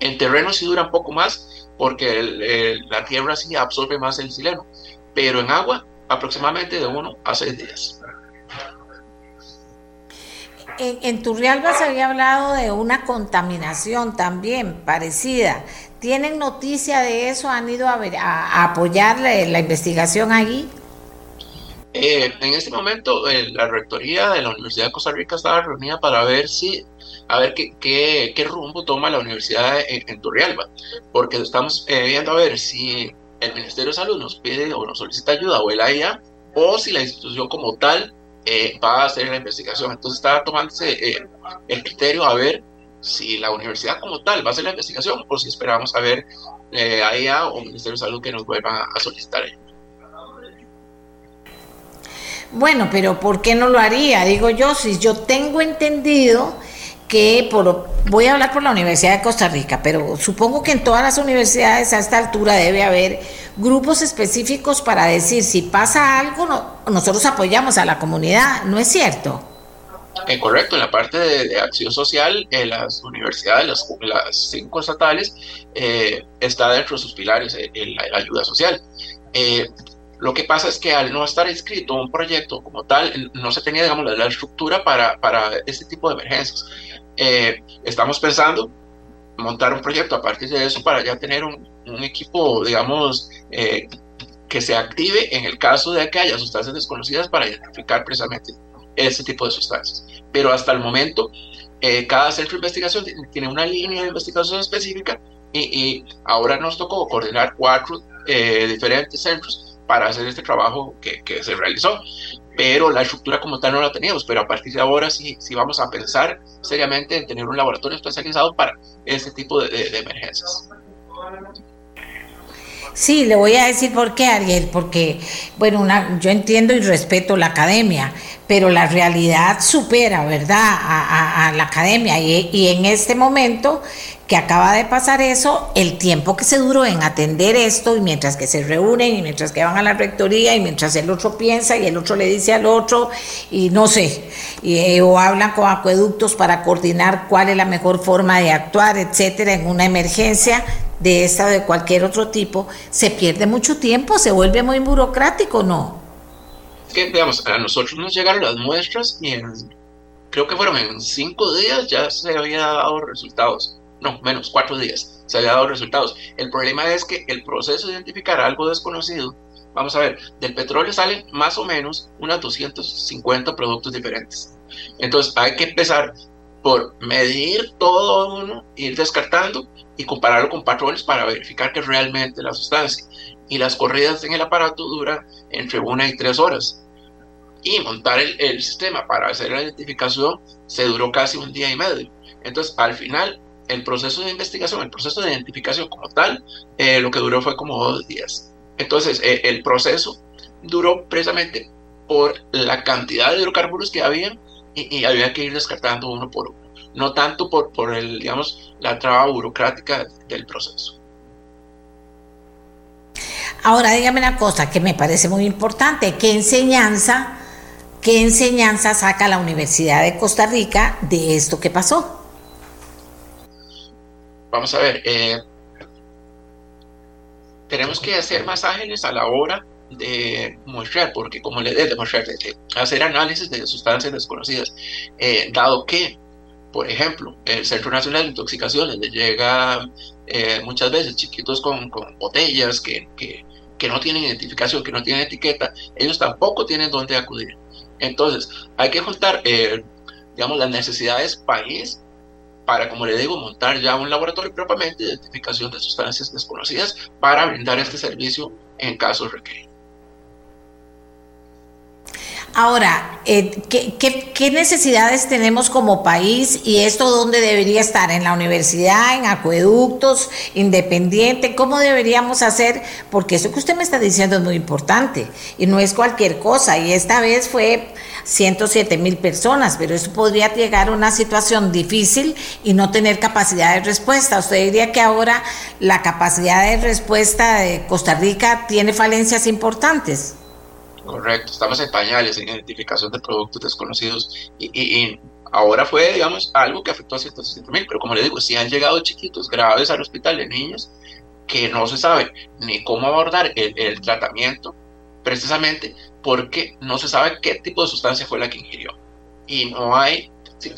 En terreno sí dura un poco más porque la tierra sí absorbe más el sileno, pero en agua aproximadamente de uno a seis días. En, en Turrialba se había hablado de una contaminación también parecida. ¿Tienen noticia de eso? ¿Han ido a, ver, a, apoyar la, investigación allí? Eh, en este momento, eh, la rectoría de la Universidad de Costa Rica estaba reunida para ver si a ver qué, qué, rumbo toma la universidad en, Turrialba, porque estamos eh, viendo a ver si el Ministerio de Salud nos pide o nos solicita ayuda o el AIA, o si la institución como tal eh, va a hacer la investigación. Entonces está tomándose el criterio a ver si la universidad como tal va a hacer la investigación o si esperamos a ver AIA o Ministerio de Salud que nos vuelvan a solicitar ayuda. Bueno, pero ¿por qué no lo haría? Digo yo, si yo tengo entendido que por, voy a hablar por la Universidad de Costa Rica, pero supongo que en todas las universidades a esta altura debe haber grupos específicos para decir si pasa algo, nosotros apoyamos a la comunidad, ¿no es cierto? Eh, correcto, en la parte de, acción social, en las universidades, las, cinco estatales, eh, está dentro de sus pilares eh, la ayuda social. Lo que pasa es que al no estar inscrito un proyecto como tal, no se tenía, digamos, la, estructura para, para este tipo de emergencias. Eh, estamos pensando montar un proyecto a partir de eso para ya tener un, equipo, digamos, eh, que se active en el caso de que haya sustancias desconocidas para identificar precisamente ese tipo de sustancias. Pero hasta el momento, eh, cada centro de investigación tiene una línea de investigación específica y, y ahora nos tocó coordinar cuatro diferentes centros para hacer este trabajo que, que, se realizó. Pero la estructura como tal no la teníamos, pero a partir de ahora sí, sí vamos a pensar seriamente en tener un laboratorio especializado para este tipo de, emergencias. Sí, le voy a decir por qué, Ariel, porque, bueno, una, yo entiendo y respeto la academia, pero la realidad supera, ¿verdad?, a, la academia. Y, en este momento que acaba de pasar eso, el tiempo que se duró en atender esto, y mientras que se reúnen, y mientras que van a la rectoría, y mientras el otro piensa, y el otro le dice al otro, y no sé, y, eh, o hablan con acueductos para coordinar cuál es la mejor forma de actuar, etcétera, en una emergencia de esta o de cualquier otro tipo, se pierde mucho tiempo, se vuelve muy burocrático, ¿no? que, digamos, a nosotros nos llegaron las muestras y en, creo que fueron en cinco días ya se había dado resultados. No, menos, cuatro días se había dado resultados. El problema es que el proceso de identificar algo desconocido, vamos a ver, del petróleo salen más o menos unas 250 productos diferentes. Entonces hay que empezar por medir todo uno, ir descartando y compararlo con patrones para verificar que realmente la sustancia. Y las corridas en el aparato duran entre una y tres horas y montar el, sistema para hacer la identificación se duró casi un día y medio. Entonces, al final, el proceso de investigación, el proceso de identificación como tal, eh, lo que duró fue como dos días. Entonces, eh, el proceso duró precisamente por la cantidad de hidrocarburos que había y, había que ir descartando uno por uno, no tanto por, por el, digamos, la traba burocrática del proceso. Ahora dígame una cosa que me parece muy importante, ¿qué enseñanza ¿Qué enseñanza saca la Universidad de Costa Rica de esto que pasó? Vamos a ver, eh, tenemos que ser más ágiles a la hora de muestrear, porque como le de demostrar, de, hacer análisis de sustancias desconocidas, eh, dado que, por ejemplo, el Centro Nacional de Intoxicaciones le llega eh, muchas veces chiquitos con, botellas que, que, que, no tienen identificación, que no tienen etiqueta, ellos tampoco tienen dónde acudir. Entonces, hay que juntar, digamos, las necesidades país para, como le digo, montar ya un laboratorio propiamente de identificación de sustancias desconocidas para brindar este servicio en casos requeridos. Ahora, eh, ¿qué, necesidades tenemos como país y esto dónde debería estar? ¿En la universidad, en acueductos, independiente? ¿Cómo deberíamos hacer? Porque eso que usted me está diciendo es muy importante y no es cualquier cosa. Y esta vez fue 107 mil personas, pero eso podría llegar a una situación difícil y no tener capacidad de respuesta. ¿Usted diría que ahora la capacidad de respuesta de Costa Rica tiene falencias importantes? Correcto, estamos en pañales en identificación de productos desconocidos y, ahora fue, digamos, algo que afectó a 160 mil, pero como le digo, si han llegado chiquitos graves al hospital de niños que no se sabe ni cómo abordar el, tratamiento, precisamente porque no se sabe qué tipo de sustancia fue la que ingirió. Y no hay,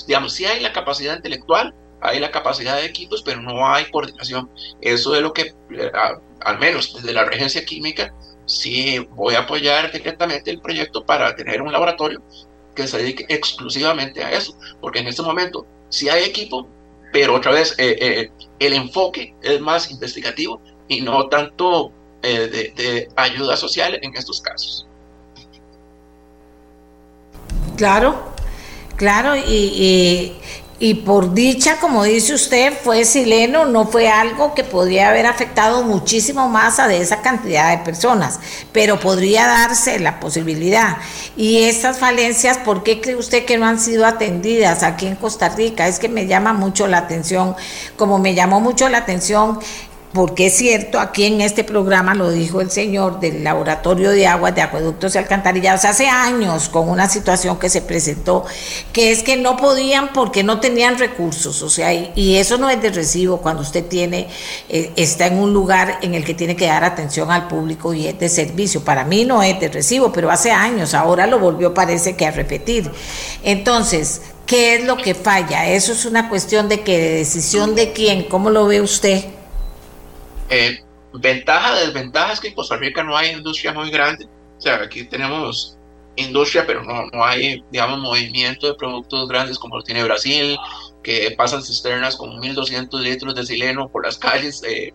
digamos, sí hay la capacidad intelectual, hay la capacidad de equipos, pero no hay coordinación. Eso es lo que, eh, al menos desde la regencia química, sí voy a apoyar directamente el proyecto para tener un laboratorio que se dedique exclusivamente a eso, porque en este momento sí hay equipo, pero otra vez eh, eh, el enfoque es más investigativo y no tanto eh, de, ayuda social en estos casos. Claro, claro, y, y por dicha, como dice usted, fue sileno, no fue algo que podría haber afectado muchísimo más a de esa cantidad de personas, pero podría darse la posibilidad. Y estas falencias, ¿por qué cree usted que no han sido atendidas aquí en Costa Rica? Es que me llama mucho la atención, como me llamó mucho la atención porque es cierto, aquí en este programa lo dijo el señor del Laboratorio de Aguas de Acueductos y Alcantarillados hace años con una situación que se presentó, que es que no podían porque no tenían recursos, o sea, y, eso no es de recibo cuando usted tiene, eh, está en un lugar en el que tiene que dar atención al público y es de servicio. Para mí no es de recibo, pero hace años, ahora lo volvió parece que a repetir. Entonces, ¿qué es lo que falla? Eso es una cuestión de que de decisión de quién, ¿cómo lo ve usted? Eh, ventaja, desventaja es que en Costa Rica no hay industria muy grande. O sea, aquí tenemos industria, pero no, no hay, digamos, movimiento de productos grandes como lo tiene Brasil, que pasan cisternas con 1.200 litros de sileno por las calles eh,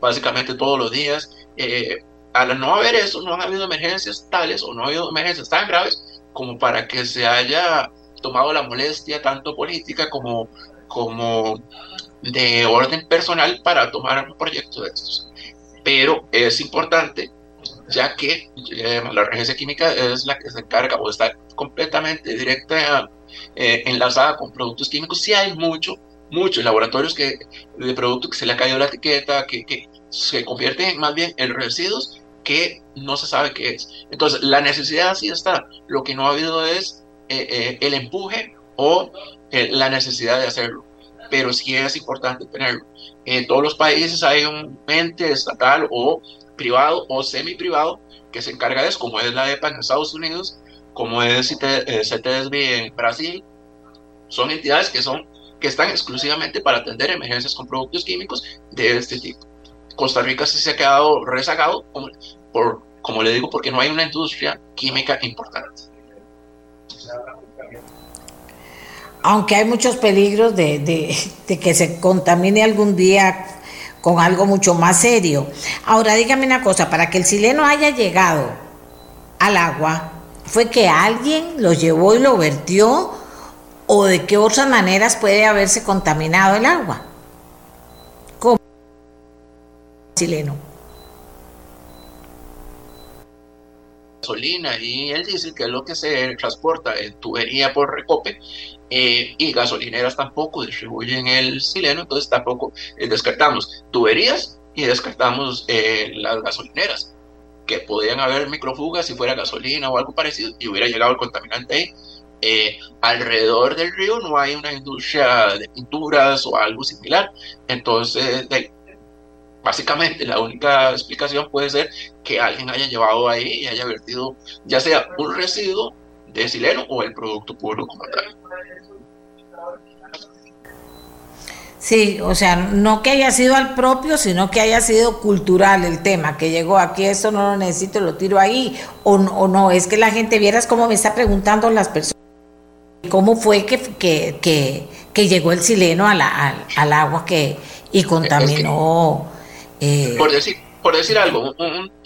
básicamente todos los días. Eh, al no haber eso, no han habido emergencias tales o no ha habido emergencias tan graves como para que se haya tomado la molestia tanto política como, como de orden personal para tomar un proyecto de estos. Pero es importante, ya que eh, la regencia química es la que se encarga o está completamente directa, eh, enlazada con productos químicos. Sí hay mucho, muchos laboratorios que, de productos que se le ha caído la etiqueta, que, se convierten más bien en residuos que no se sabe qué es. Entonces, la necesidad sí está. Lo que no ha habido es eh, el empuje o la necesidad de hacerlo pero sí es importante tenerlo. En todos los países hay un ente estatal o privado o semi-privado que se encarga de eso, como es la EPA en Estados Unidos, como es CTSB eh, en Brasil. Son entidades que, son, que están exclusivamente para atender emergencias con productos químicos de este tipo. Costa Rica sí se ha quedado rezagado, por, como le digo, porque no hay una industria química importante aunque hay muchos peligros de, que se contamine algún día con algo mucho más serio. Ahora dígame una cosa, para que el sileno haya llegado al agua, ¿fue que alguien lo llevó y lo vertió o de qué otras maneras puede haberse contaminado el agua? ¿Cómo? Sileno. gasolina y él dice que lo que se transporta en tubería por recope eh, y gasolineras tampoco distribuyen el sileno, entonces tampoco eh, descartamos tuberías y descartamos eh, las gasolineras, que podían haber microfugas si fuera gasolina o algo parecido y hubiera llegado el contaminante ahí. alrededor del río no hay una industria de pinturas o algo similar, entonces básicamente la única explicación puede ser que alguien haya llevado ahí y haya vertido ya sea un residuo de sileno o el producto puro como tal. Sí, o sea, no que haya sido al propio, sino que haya sido cultural el tema, que llegó aquí, esto no lo necesito, lo tiro ahí, o, o no, es que la gente, vieras cómo me está preguntando las personas, cómo fue que, que, que, llegó el sileno al, agua que y contaminó. Eh, por, decir, por decir algo,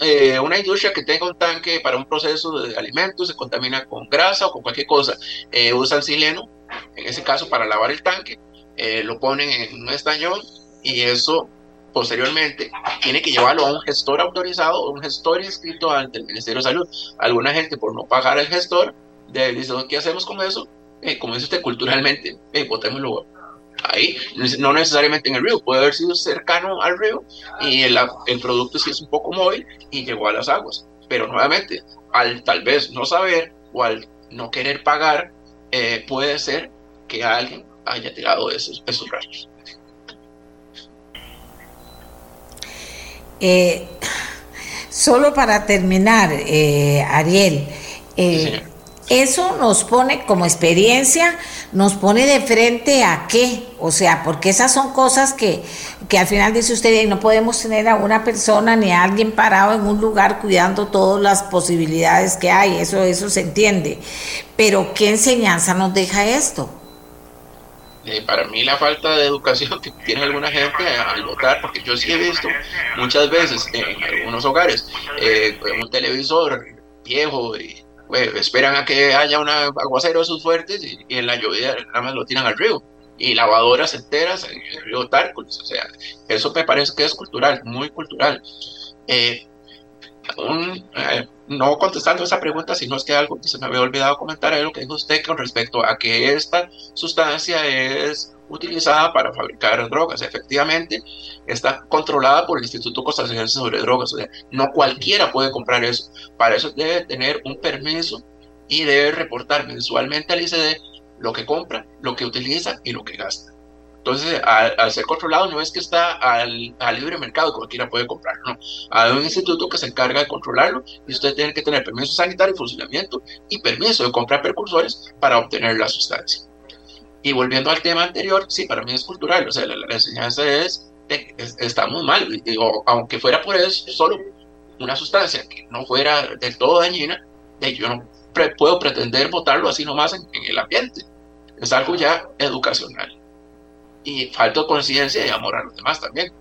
eh, una industria que tenga un tanque para un proceso de alimentos se contamina con grasa o con cualquier cosa, eh, usa el sileno, en ese caso para lavar el tanque, eh, lo ponen en un estañón y eso posteriormente tiene que llevarlo a un gestor autorizado o un gestor inscrito ante el Ministerio de Salud. Alguna gente por no pagar al gestor dice, ¿qué hacemos con eso? Eh, como dice usted culturalmente, eh, botémoslo ahí, no necesariamente en el río, puede haber sido cercano al río y el, el producto sí es un poco móvil y llegó a las aguas. Pero nuevamente, al tal vez no saber o al no querer pagar, eh, puede ser que alguien haya tirado esos, esos rayos. Eh, solo para terminar, eh, Ariel, eso nos pone como experiencia, nos pone de frente a qué, o sea, porque esas son cosas que, que al final dice usted, no podemos tener a una persona ni a alguien parado en un lugar cuidando todas las posibilidades que hay, eso, eso se entiende, pero ¿qué enseñanza nos deja esto? Eh, para mí la falta de educación que tiene alguna gente al votar, porque yo sí he visto muchas veces en algunos hogares eh, un televisor viejo y esperan a que haya un aguacero de sus fuertes y, en la lluvia nada más lo tiran al río y lavadoras enteras en el río Tárcoles, o sea, eso me parece que es cultural, muy cultural. Eh, eh, no contestando esa pregunta, sino es que algo que se me había olvidado comentar es lo que dijo usted con respecto a que esta sustancia es utilizada para fabricar drogas. Efectivamente, está controlada por el Instituto Costarricense sobre Drogas. O sea, no cualquiera puede comprar eso. Para eso debe tener un permiso y debe reportar mensualmente al ICD lo que compra, lo que utiliza y lo que gasta. Entonces, al, ser controlado no es que está al, libre mercado, cualquiera puede comprarlo, no. Hay un instituto que se encarga de controlarlo y usted tiene que tener permiso sanitario, funcionamiento y permiso de comprar precursores para obtener la sustancia. Y volviendo al tema anterior, sí, para mí es cultural, o sea, la, enseñanza es, que estamos mal, aunque fuera por eso, solo una sustancia que no fuera del todo dañina, yo no puedo pretender votarlo así nomás en el ambiente. Es algo ya educacional y falta conciencia y amor a los demás también.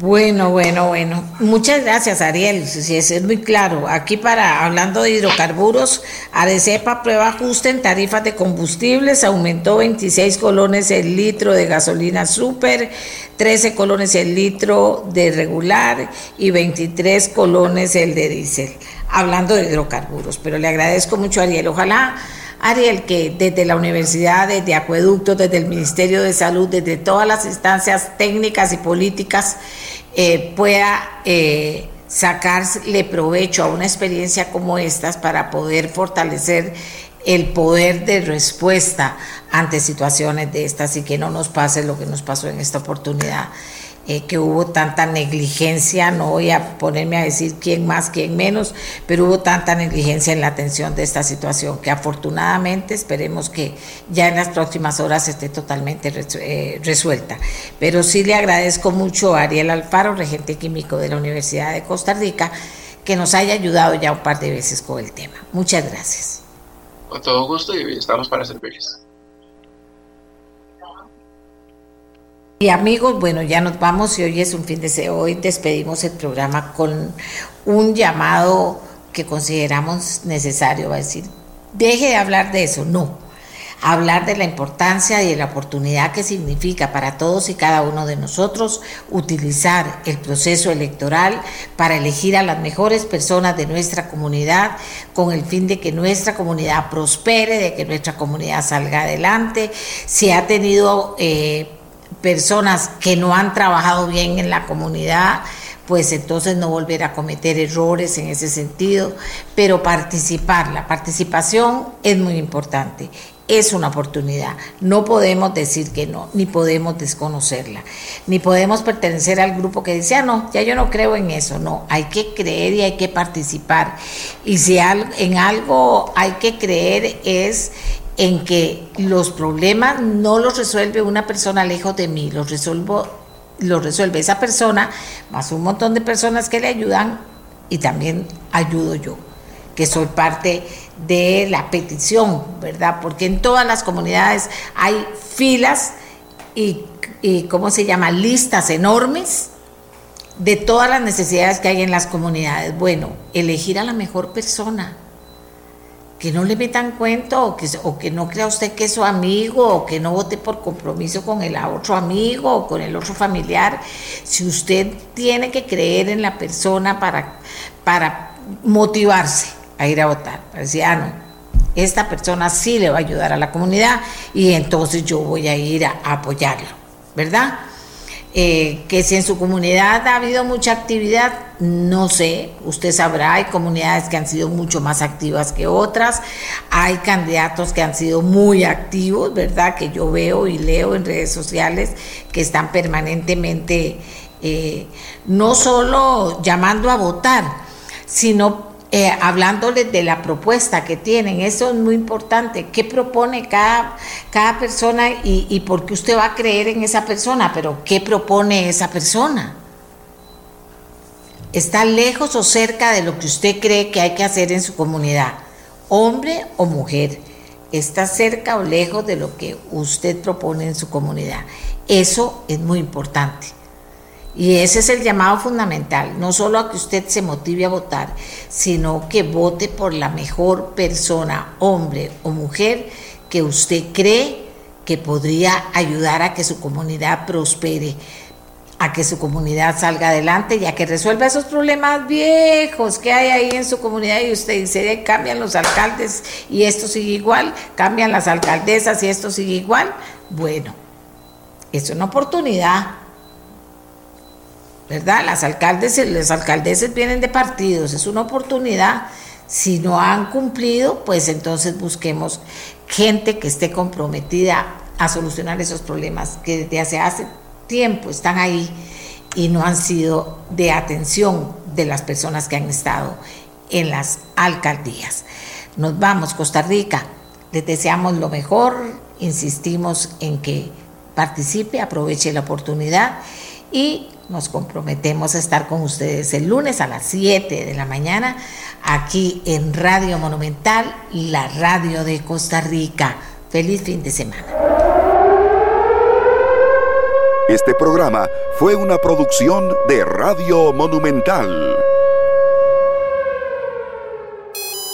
Bueno, bueno, bueno. Muchas gracias, Ariel. Sí, es muy claro. Aquí para, hablando de hidrocarburos, Arecepa prueba ajuste en tarifas de combustibles, aumentó 26 colones el litro de gasolina super, 13 colones el litro de regular y 23 colones el de diésel. Hablando de hidrocarburos, pero le agradezco mucho, Ariel. Ojalá Ariel, que desde la universidad, desde Acueducto, desde el Ministerio de Salud, desde todas las instancias técnicas y políticas, eh, pueda eh, sacarle provecho a una experiencia como estas para poder fortalecer el poder de respuesta ante situaciones de estas y que no nos pase lo que nos pasó en esta oportunidad. Eh, que hubo tanta negligencia, no voy a ponerme a decir quién más, quién menos, pero hubo tanta negligencia en la atención de esta situación que afortunadamente esperemos que ya en las próximas horas esté totalmente eh, resuelta. Pero sí le agradezco mucho a Ariel Alfaro, regente químico de la Universidad de Costa Rica, que nos haya ayudado ya un par de veces con el tema. Muchas gracias. Con todo gusto y estamos para servirles. Y amigos, bueno, ya nos vamos y hoy es un fin de semana. Hoy despedimos el programa con un llamado que consideramos necesario. Va a decir, deje de hablar de eso. No. Hablar de la importancia y de la oportunidad que significa para todos y cada uno de nosotros utilizar el proceso electoral para elegir a las mejores personas de nuestra comunidad con el fin de que nuestra comunidad prospere, de que nuestra comunidad salga adelante. Si ha tenido. Eh, personas que no han trabajado bien en la comunidad, pues entonces no volver a cometer errores en ese sentido, pero participar, la participación es muy importante es una oportunidad. No podemos decir que no, ni podemos desconocerla, ni podemos pertenecer al grupo que dice, ah, no, ya yo no creo en eso. No, hay que creer y hay que participar. Y si en algo hay que creer es en que los problemas no los resuelve una persona lejos de mí, los resuelvo, resuelve esa persona, más un montón de personas que le ayudan y también ayudo yo que soy parte de la petición, ¿verdad? Porque en todas las comunidades hay filas y, ¿cómo se llama? Listas enormes de todas las necesidades que hay en las comunidades. Bueno, elegir a la mejor persona. Que no le metan cuento o que, o que no crea usted que es su amigo o que no vote por compromiso con el otro amigo o con el otro familiar. Si usted tiene que creer en la persona para, para motivarse a ir a votar. Decía, ah, no, esta persona sí le va a ayudar a la comunidad y entonces yo voy a ir a, apoyarlo, ¿verdad? Eh, que si en su comunidad ha habido mucha actividad, no sé, usted sabrá, hay comunidades que han sido mucho más activas que otras, hay candidatos que han sido muy activos, ¿verdad? Que yo veo y leo en redes sociales que están permanentemente eh, no solo llamando a votar, sino eh, hablándoles de la propuesta que tienen. Eso es muy importante. ¿Qué propone cada, cada persona y, y por qué usted va a creer en esa persona? Pero ¿qué propone esa persona? ¿Está lejos o cerca de lo que usted cree que hay que hacer en su comunidad? Hombre o mujer. ¿Está cerca o lejos de lo que usted propone en su comunidad? Eso es muy importante. Y ese es el llamado fundamental, no solo a que usted se motive a votar, sino que vote por la mejor persona, hombre o mujer, que usted cree que podría ayudar a que su comunidad prospere, a que su comunidad salga adelante y a que resuelva esos problemas viejos que hay ahí en su comunidad y usted dice, cambian los alcaldes y esto sigue igual, cambian las alcaldesas y esto sigue igual. Bueno, es una oportunidad ¿verdad? Las alcaldes y las vienen de partidos, es una oportunidad. Si no han cumplido, pues entonces busquemos gente que esté comprometida a solucionar esos problemas que desde hace, hace tiempo están ahí y no han sido de atención de las personas que han estado en las alcaldías. Nos vamos, Costa Rica, les deseamos lo mejor, insistimos en que participe, aproveche la oportunidad y nos comprometemos a estar con ustedes el lunes a las 7 de la mañana aquí en Radio Monumental, la radio de Costa Rica. Feliz fin de semana. Este programa fue una producción de Radio Monumental.